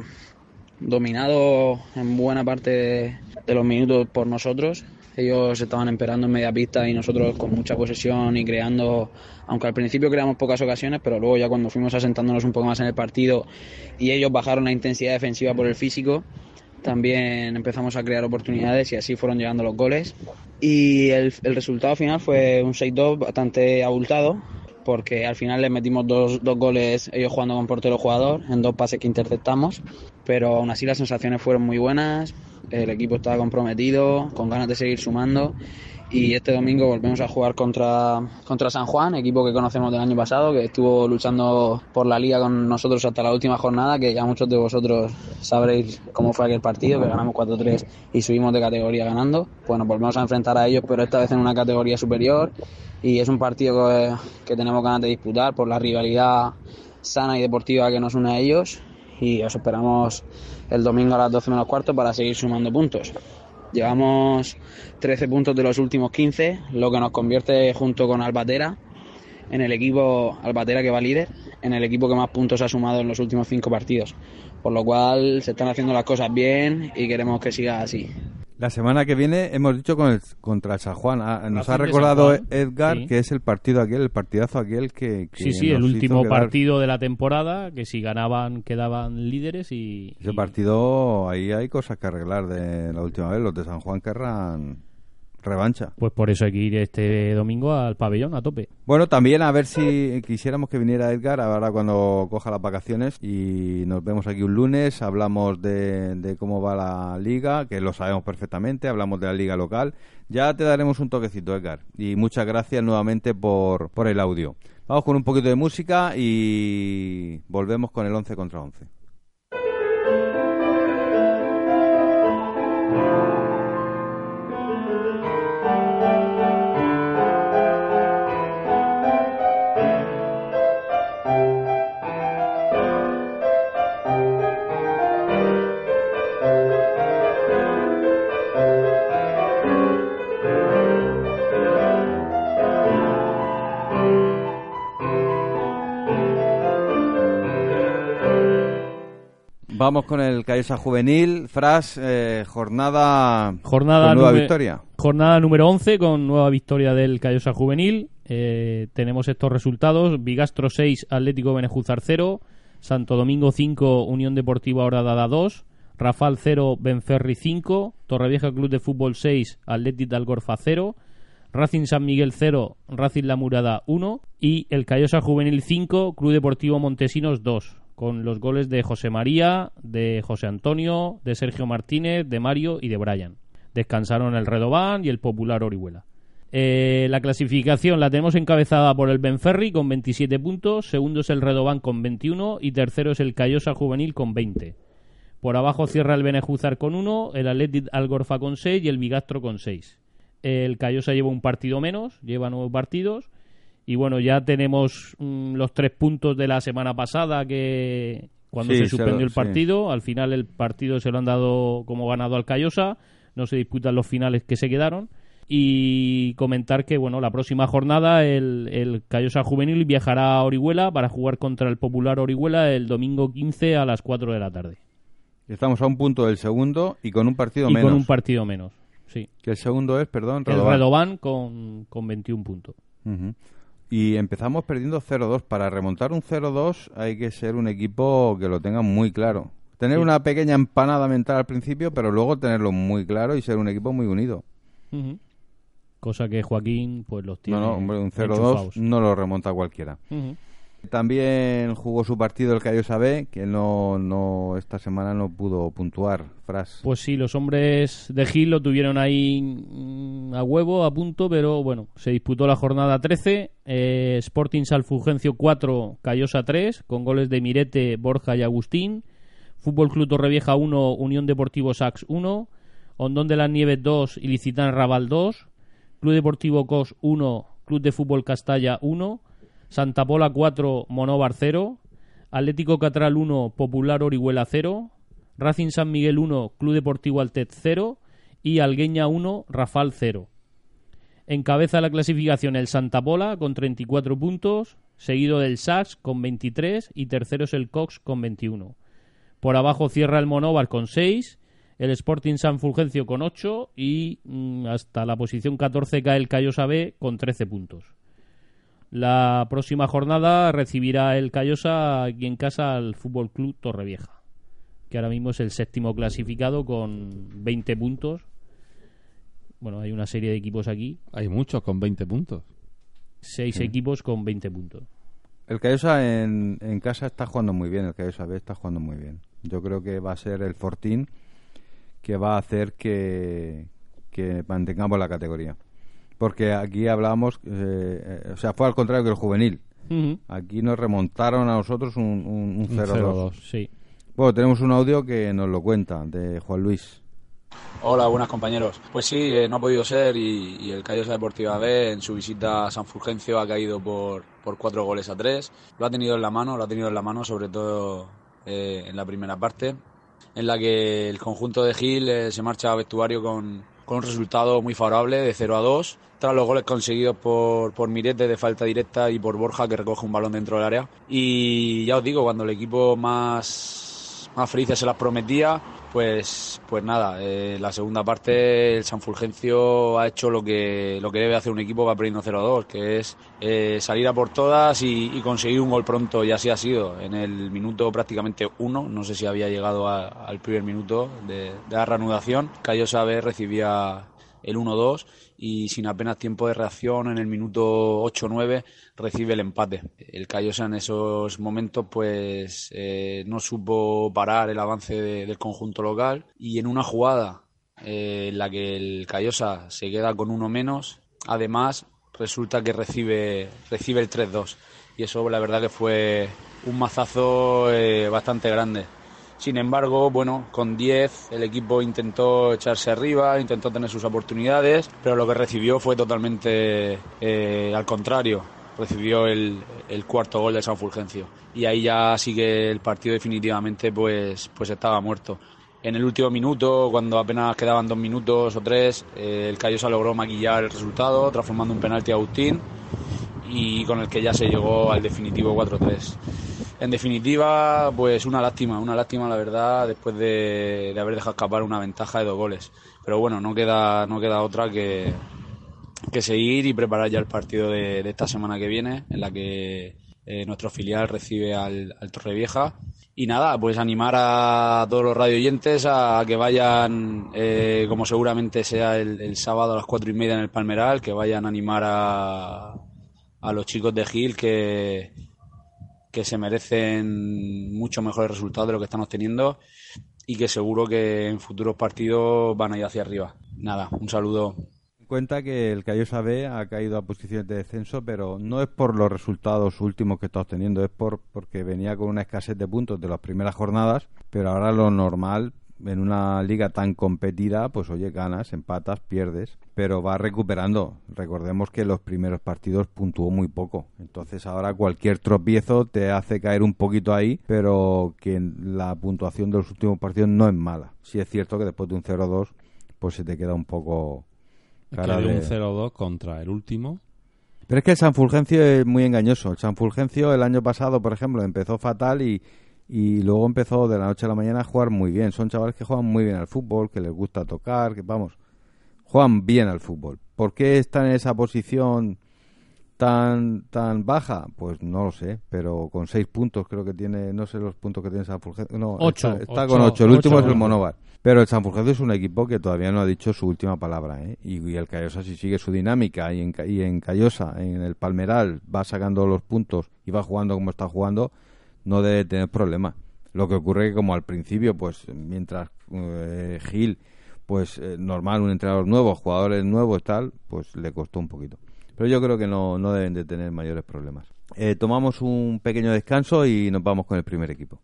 dominado en buena parte de los minutos por nosotros. Ellos estaban esperando en media pista y nosotros con mucha posesión y creando, aunque al principio creamos pocas ocasiones, pero luego ya cuando fuimos asentándonos un poco más en el partido y ellos bajaron la intensidad defensiva por el físico, también empezamos a crear oportunidades y así fueron llegando los goles. Y el, el resultado final fue un 6-2 bastante abultado, porque al final les metimos dos, dos goles ellos jugando con portero jugador en dos pases que interceptamos, pero aún así las sensaciones fueron muy buenas, el equipo estaba comprometido, con ganas de seguir sumando y este domingo volvemos a jugar contra, contra San Juan, equipo que conocemos del año pasado, que estuvo luchando por la liga con nosotros hasta la última jornada, que ya muchos de vosotros sabréis cómo fue aquel partido, que ganamos 4-3 y subimos de categoría ganando. Nos volvemos a enfrentar a ellos, pero esta vez en una categoría superior y es un partido que, tenemos ganas de disputar por la rivalidad sana y deportiva que nos une a ellos y os esperamos el domingo a las 12 menos cuarto para seguir sumando puntos. Llevamos 13 puntos de los últimos 15, lo que nos convierte junto con Albatera en el equipo Albatera que va líder, en el equipo que más puntos ha sumado en los últimos 5 partidos. Por lo cual se están haciendo las cosas bien y queremos que siga así. La semana que viene hemos dicho con el, contra el San Juan. Ah, nos ha recordado. Edgar Sí. que es el partido aquel, el partidazo aquel que. que Sí, sí, el último quedar- partido de la temporada, que si ganaban quedaban líderes y... Ese y- partido, ahí hay cosas que arreglar de la última vez. Los de San Juan querrán Revancha. Pues por eso hay que ir este domingo al pabellón a tope. Bueno, también a ver si quisiéramos que viniera Edgar ahora cuando coja las vacaciones y nos vemos aquí un lunes, hablamos de, de cómo va la liga, que lo sabemos perfectamente, hablamos de la liga local. Ya te daremos un toquecito, Edgar. Y muchas gracias nuevamente por, por el audio. Vamos con un poquito de música y volvemos con el 11 contra 11. Vamos con el Callosa Juvenil. Fras, eh, jornada, Jornada con nueva nume- victoria. Jornada número 11 con nueva victoria del Callosa Juvenil. Eh, tenemos estos resultados. Bigastro 6, Atlético Benejúzar 0. Santo Domingo 5, Unión Deportiva Horadada 2. Rafal 0, Benferri 5. Torrevieja Club de Fútbol 6, Atlético de Algorfa 0. Racing San Miguel 0, Racing La Murada 1. Y el Callosa Juvenil 5, Club Deportivo Montesinos 2. Con los goles de José María, de José Antonio, de Sergio Martínez, de Mario y de Brian descansaron el Redobán y el Popular Orihuela. Eh, la clasificación la tenemos encabezada por el Benferri con 27 puntos, segundo es el Redobán con 21 y tercero es el Callosa Juvenil con 20. Por abajo cierra el Benejúzar con 1, el Athletic Algorfa con 6 y el Bigastro con 6. El Callosa lleva un partido menos, lleva nueve partidos. Y bueno, ya tenemos mm, los tres puntos de la semana pasada que cuando Sí, se suspendió el sí. partido, al final el partido se lo han dado como ganado al Callosa, no se disputan los finales que se quedaron. Y comentar que bueno, la próxima jornada el, el Callosa Juvenil viajará a Orihuela para jugar contra el Popular Orihuela el domingo 15 a las 4 de la tarde. Estamos a un punto del segundo y con un partido y menos. con un partido menos. Sí. que el segundo es, perdón, El Redobán. Redobán con, con 21 puntos. Y empezamos perdiendo 0-2. Para remontar un 0-2 hay que ser un equipo que lo tenga muy claro. Tener Sí. una pequeña empanada mental al principio, pero luego tenerlo muy claro y ser un equipo muy unido. Ujú. Cosa que Joaquín pues los tiene No, no, hombre, un 0-2 enchufados. no lo remonta cualquiera. Ujú. También jugó su partido el Callosa B, que no, no esta semana no pudo puntuar. Fras. Pues sí, los hombres de Gil lo tuvieron ahí a huevo, a punto, pero bueno, se disputó la jornada 13. eh, Sporting Salfugencio 4, Callosa 3, con goles de Mirete, Borja y Agustín. Fútbol Club Torrevieja 1, Unión Deportivo Sax 1. Hondón de las Nieves 2, Ilicitán Raval 2. Club Deportivo Cos 1, Club de Fútbol Castalla 1. Santa Pola 4, Monóvar 0. Atlético Catral 1, Popular Orihuela 0. Racing San Miguel 1, Club Deportivo Altet 0 y Algueña 1, Rafal 0. Encabeza la clasificación el Santa Pola con 34 puntos, seguido del Sax con 23 y tercero es el Cox con 21. Por abajo cierra el Monóvar con 6, el Sporting San Fulgencio con 8 y mm, hasta la posición 14 cae el Callosa B con 13 puntos. La próxima jornada recibirá el Callosa aquí en casa al Fútbol Club Torrevieja que ahora mismo es el séptimo clasificado con 20 puntos. Bueno, hay una serie de equipos aquí, Hay muchos con 20 puntos. seis equipos con 20 puntos. El Callosa en, en casa está jugando muy bien, el Callosa B está jugando muy bien. Yo creo que va a ser el Fortín que va a hacer que, que mantengamos la categoría. Porque aquí hablábamos, eh, eh, o sea, fue al contrario que el juvenil. Aquí nos remontaron a nosotros un, un, un Un 0-2. 0-2. Sí. Bueno, tenemos un audio que nos lo cuenta, de Juan Luis. Hola, buenas compañeros. Pues sí, eh, no ha podido ser y, el Callosa Deportiva B en su visita a San Fulgencio ha caído por, por cuatro goles a tres. Lo ha tenido en la mano, lo ha tenido en la mano sobre todo eh, en la primera parte, en la que el conjunto de Gil eh, se marcha a vestuario con, con un resultado muy favorable de 0 a 2, tras los goles conseguidos por, por Mirete de falta directa y por Borja que recoge un balón dentro del área. Y ya os digo, cuando el equipo más, más felices se las prometía, pues, pues nada, eh, la segunda parte el San Fulgencio ha hecho lo que, lo que debe hacer un equipo para perdiendo 0-2, que es eh, salir a por todas y, y conseguir un gol pronto, y así ha sido. En el minuto prácticamente uno, no sé si había llegado a- al primer minuto de, de la reanudación, Callosa B recibía el 1-2 y sin apenas tiempo de reacción en el minuto 8-9 recibe el empate. El Callosa en esos momentos pues eh, no supo parar el avance del conjunto local y en una jugada eh, en la que el Callosa se queda con uno menos, además resulta que recibe, recibe el 3-2 y eso la verdad que fue un mazazo eh, bastante grande. Sin embargo, bueno, con 10 el equipo intentó echarse arriba, intentó tener sus oportunidades, pero lo que recibió fue totalmente eh, al contrario. Recibió el, cuarto gol de San Fulgencio. Y ahí ya sí que el partido definitivamente pues, pues estaba muerto. En el último minuto, cuando apenas quedaban dos minutos o tres, eh, el Callosa logró maquillar el resultado, transformando un penalti a Agustín y con el que ya se llegó al definitivo 4-3 en definitiva, pues una lástima, una lástima la verdad, después de, haber dejado escapar una ventaja de dos goles. Pero bueno, no queda, no queda otra que, que seguir y preparar ya el partido de, esta semana que viene, en la que eh, nuestro filial recibe al, al Torrevieja. Y nada, pues animar a todos los radioyentes a que vayan, eh, como seguramente sea el, el, sábado a las cuatro y media en el Palmeral, que vayan a animar a, a los chicos de Gil que, que se merecen mucho mejores resultados de lo que están obteniendo y que seguro que en futuros partidos van a ir hacia arriba. Nada, un saludo. Cuenta que el Callosa B ha caído a posiciones de descenso, pero no es por los resultados últimos que está obteniendo, es por porque venía con una escasez de puntos de las primeras jornadas, pero ahora lo normal en una liga tan competida, pues oye, ganas, empatas, pierdes, pero va recuperando. Recordemos que los primeros partidos puntuó muy poco, entonces ahora cualquier tropiezo te hace caer un poquito ahí, pero que la puntuación de los últimos partidos no es mala. Sí es cierto que después de un 0-2, pues se te queda un poco cara de... un 0-2 contra el último. Pero es que el San Fulgencio es muy engañoso. El San Fulgencio el año pasado, por ejemplo, empezó fatal y y luego empezó de la noche a la mañana a jugar muy bien. Son chavales que juegan muy bien al fútbol, que les gusta tocar, que vamos, juegan bien al fútbol. ¿Por qué están en esa posición tan tan baja? Pues no lo sé, pero con seis puntos creo que tiene, no sé los puntos que tiene San Fulgencio. No, ocho, está, con ocho. El último es el Monóvar. Pero el San Fulgencio es un equipo que todavía no ha dicho su última palabra. ¿eh? Y, el Callosa, si sigue su dinámica y en, y en Callosa, en el Palmeral, va sacando los puntos y va jugando como está jugando no debe tener problema. Lo que ocurre que como al principio, pues mientras eh, Gil, pues eh, normal, un entrenador nuevo, jugadores nuevos, tal, pues le costó un poquito. Pero yo creo que no, no deben de tener mayores problemas. Eh, tomamos un pequeño descanso y nos vamos con el primer equipo.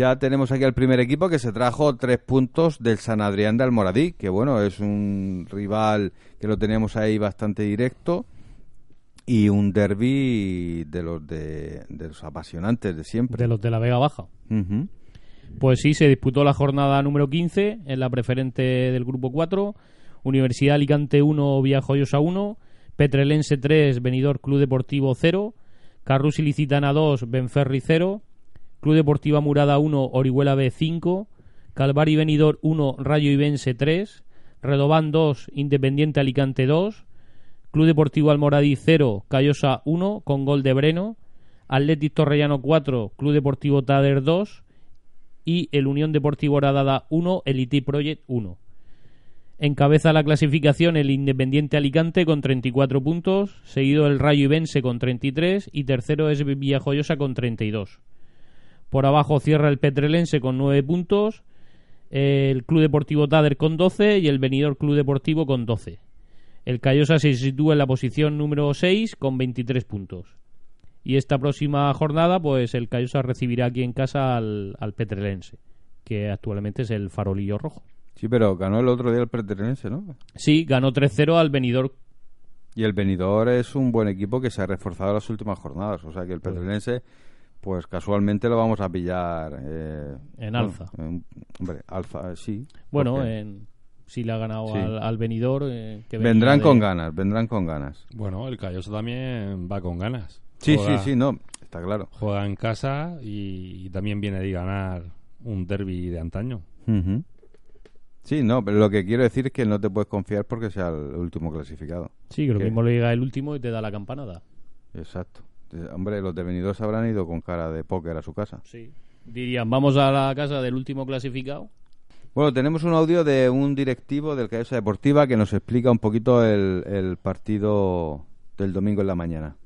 Ya tenemos aquí al primer equipo que se trajo tres puntos del San Adrián de Almoradí, que bueno, es un rival que lo tenemos ahí bastante directo y un derby de los de, los apasionantes de siempre. De los de la Vega Baja. Pues sí, se disputó la jornada número 15 en la preferente del grupo 4. Universidad Alicante 1, Villajoyosa 1, Petrelense 3, Venidor Club Deportivo 0, Carrus Ilicitana 2, Benferri 0, Club Deportiva Murada 1, Orihuela B 5, Calvari Benidor 1, Rayo Ibense 3, Redobán 2, Independiente Alicante 2, Club Deportivo Almoradí 0, Callosa 1 con gol de Breno, Atletic Torrellano 4, Club Deportivo Tader 2 y el Unión Deportivo Horadada 1, Elite Project 1. Encabeza la clasificación el Independiente Alicante con 34 puntos, seguido el Rayo Ibense con 33 y tercero es Villajoyosa con 32. Por abajo cierra el Petrelense con 9 puntos, el Club Deportivo Tader con 12 y el Benidorm Club Deportivo con 12. El Callosa se sitúa en la posición número 6 con 23 puntos. Y esta próxima jornada, pues el Callosa recibirá aquí en casa al, al Petrelense, que actualmente es el farolillo rojo. Sí, pero ganó el otro día el Petrelense, ¿no? Sí, ganó 3-0 al Benidorm. Y el Benidorm es un buen equipo que se ha reforzado en las últimas jornadas. O sea que el Petrelense, pues casualmente lo vamos a pillar. eh, En bueno, alza. en- hombre, alza, eh, sí. Bueno, en, si le ha ganado Sí. al, al Benidorm. eh, que vendrán de- con ganas, vendrán con ganas. Bueno, el Calloso también va con ganas. Sí, Juega- sí, sí, no, está claro. Juega en casa y, y también viene de ganar un derby de antaño. Sí, no, pero lo que quiero decir es que no te puedes confiar porque sea el último clasificado. Sí, que lo mismo le llega el último y te da la campanada. Exacto. Hombre, los de Benidorm habrán ido con cara de póker a su casa. Sí. Dirían, vamos a la casa del último clasificado. Bueno, tenemos un audio de un directivo del Callosa Deportiva que nos explica un poquito el, el partido del domingo en la mañana.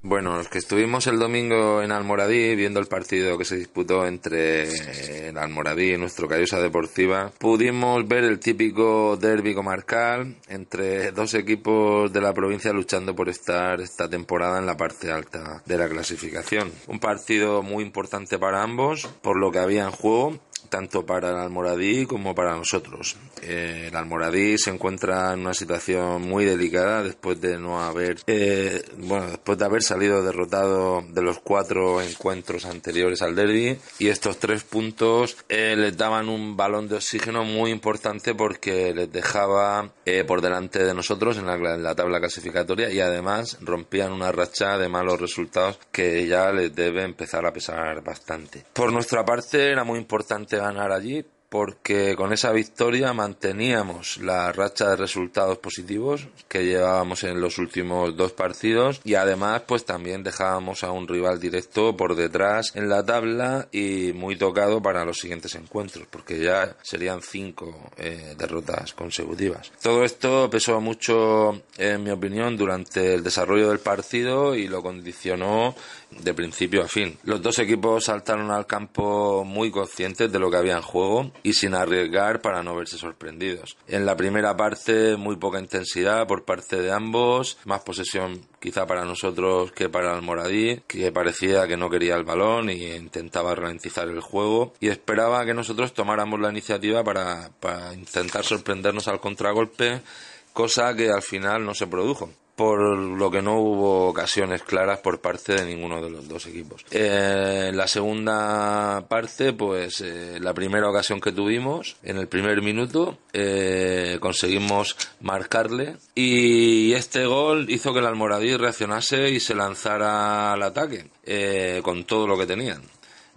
Bueno, los que estuvimos el domingo en Almoradí viendo el partido que se disputó entre el Almoradí y nuestro Callosa Deportiva, pudimos ver el típico derby comarcal entre dos equipos de la provincia luchando por estar esta temporada en la parte alta de la clasificación. Un partido muy importante para ambos por lo que había en juego tanto para el Almoradí como para nosotros. Eh, el Almoradí se encuentra en una situación muy delicada después de no haber, eh, bueno, después de haber salido derrotado de los cuatro encuentros anteriores al derby y estos tres puntos eh, les daban un balón de oxígeno muy importante porque les dejaba eh, por delante de nosotros en la, en la tabla clasificatoria y además rompían una racha de malos resultados que ya les debe empezar a pesar bastante. Por nuestra parte era muy importante ganar allí porque con esa victoria manteníamos la racha de resultados positivos que llevábamos en los últimos dos partidos y además pues también dejábamos a un rival directo por detrás en la tabla y muy tocado para los siguientes encuentros porque ya serían cinco eh, derrotas consecutivas. Todo esto pesó mucho en mi opinión durante el desarrollo del partido y lo condicionó de principio a fin. Los dos equipos saltaron al campo muy conscientes de lo que había en juego y sin arriesgar para no verse sorprendidos. En la primera parte muy poca intensidad por parte de ambos, más posesión quizá para nosotros que para el Moradí, que parecía que no quería el balón y intentaba ralentizar el juego y esperaba que nosotros tomáramos la iniciativa para, para intentar sorprendernos al contragolpe, cosa que al final no se produjo por lo que no hubo ocasiones claras por parte de ninguno de los dos equipos. Eh, en la segunda parte, pues eh, la primera ocasión que tuvimos, en el primer minuto, eh, conseguimos marcarle y este gol hizo que el Almoradí reaccionase y se lanzara al ataque eh, con todo lo que tenían.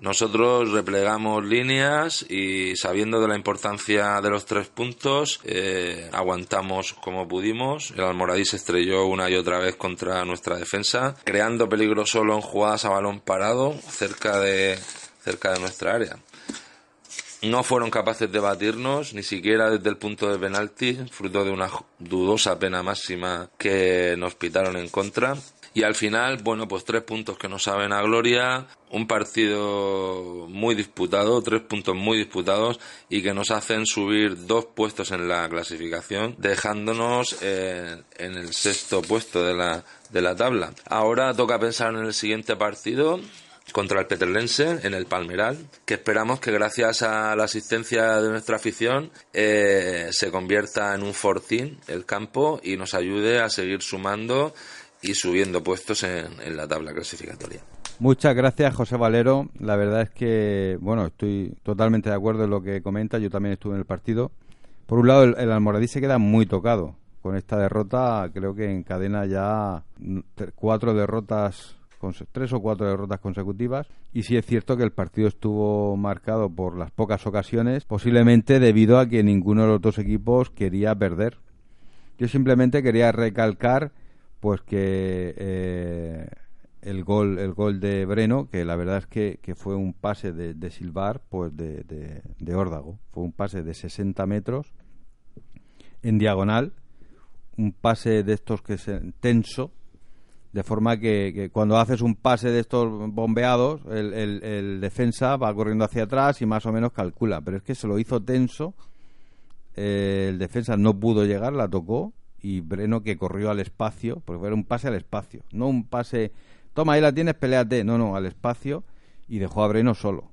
Nosotros replegamos líneas y sabiendo de la importancia de los tres puntos, eh, aguantamos como pudimos. El Almoradí se estrelló una y otra vez contra nuestra defensa, creando peligro solo en jugadas a balón parado cerca de, cerca de nuestra área. No fueron capaces de batirnos, ni siquiera desde el punto de penalti, fruto de una dudosa pena máxima que nos pitaron en contra. Y al final, bueno, pues tres puntos que nos saben a gloria, un partido muy disputado, tres puntos muy disputados y que nos hacen subir dos puestos en la clasificación, dejándonos eh, en el sexto puesto de la, de la tabla. Ahora toca pensar en el siguiente partido, contra el Petrelense en el Palmeral, que esperamos que gracias a la asistencia de nuestra afición eh, se convierta en un fortín el campo y nos ayude a seguir sumando y subiendo puestos en, en la tabla clasificatoria. Muchas gracias, José Valero. La verdad es que, bueno, estoy totalmente de acuerdo en lo que comenta. Yo también estuve en el partido. Por un lado, el, Almoradí se queda muy tocado. Con esta derrota, creo que encadena ya cuatro derrotas, tres o cuatro derrotas consecutivas. Y sí es cierto que el partido estuvo marcado por las pocas ocasiones, posiblemente debido a que ninguno de los dos equipos quería perder. Yo simplemente quería recalcar pues que eh, el gol el gol de Breno, que la verdad es que, que fue un pase de, de Silvar, pues de, de, órdago. Fue un pase de 60 metros en diagonal, un pase de estos que es tenso, de forma que, cuando haces un pase de estos bombeados, el defensa va corriendo hacia atrás y más o menos calcula. Pero es que se lo hizo tenso, eh, el defensa no pudo llegar, la tocó y Breno que corrió al espacio, porque era un pase al espacio, no un pase, toma ahí la tienes, peleate, no, no, al espacio y dejó a Breno solo.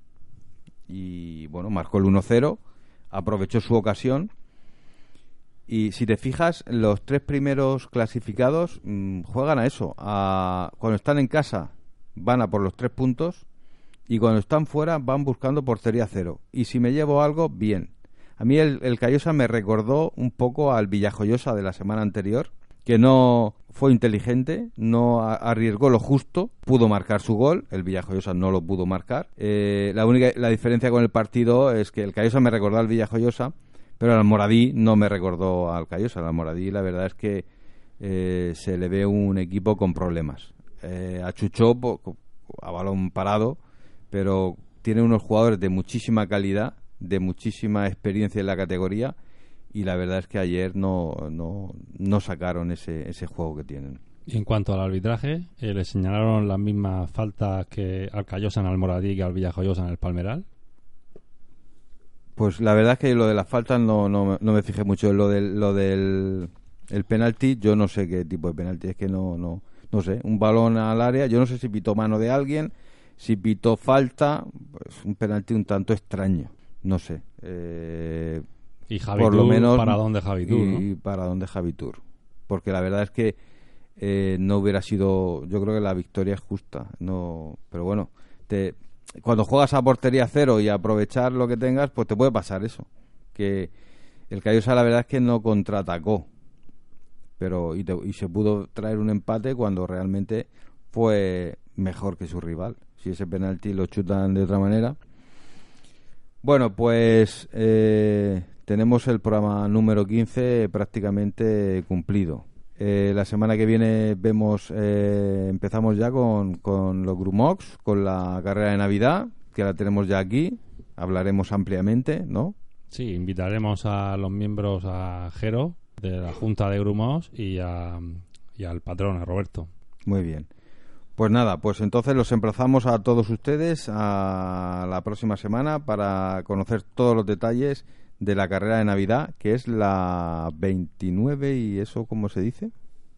Y bueno, marcó el 1-0, aprovechó su ocasión y si te fijas, los tres primeros clasificados mm, juegan a eso. A, cuando están en casa van a por los tres puntos y cuando están fuera van buscando portería cero. Y si me llevo algo, bien. A mí el, el Callosa me recordó un poco al Villajoyosa de la semana anterior, que no fue inteligente, no arriesgó lo justo, pudo marcar su gol, el Villajoyosa no lo pudo marcar. Eh, la única la diferencia con el partido es que el Callosa me recordó al Villajoyosa, pero el Almoradí no me recordó al Callosa. El Almoradí la verdad es que eh, se le ve un equipo con problemas. Eh, a co- a balón parado, pero tiene unos jugadores de muchísima calidad, de muchísima experiencia en la categoría y la verdad es que ayer no, no, no sacaron ese, ese juego que tienen. Y en cuanto al arbitraje, eh, le señalaron las mismas faltas que al Callosa en Almoradí que al Villajoyosa en el Palmeral. Pues la verdad es que lo de las faltas no, no, no me fijé mucho. Lo del, lo del el penalti, yo no sé qué tipo de penalti. Es que no, no, no sé. Un balón al área, yo no sé si pitó mano de alguien, si pitó falta, pues un penalti un tanto extraño. No sé. Eh, Y Javi por lo menos para dónde Javi Tur, y para dónde. Porque la verdad es que eh, no hubiera sido, yo creo que la victoria es justa, no, pero bueno, te, cuando juegas a portería cero y aprovechar lo que tengas, pues te puede pasar eso, que el Callosa la verdad es que no contraatacó, pero y, te- y se pudo traer un empate cuando realmente fue mejor que su rival. Si ese penalti lo chutan de otra manera. Bueno, pues eh, tenemos el programa número 15 prácticamente cumplido. Eh, la semana que viene vemos, eh, empezamos ya con, con los Grumox, con la carrera de Navidad, que la tenemos ya aquí. Hablaremos ampliamente, ¿no? Sí, invitaremos a los miembros a Jero de la Junta de Grumos y, a, y al patrón, a Roberto. Muy bien. Pues nada, pues entonces los emplazamos a todos ustedes a la próxima semana para conocer todos los detalles de la carrera de Navidad, que es la 29 y eso, ¿cómo se dice?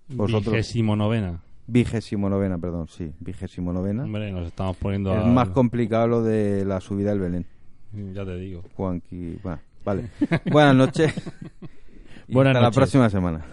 Vigésimo novena. Vigésimo novena, perdón, sí, vigésimo novena. Hombre, nos estamos poniendo Es a- más complicado lo de la subida del Belén. Ya te digo. Juanqui, bueno, vale. Buenas noches. Buenas hasta la noches. próxima semana.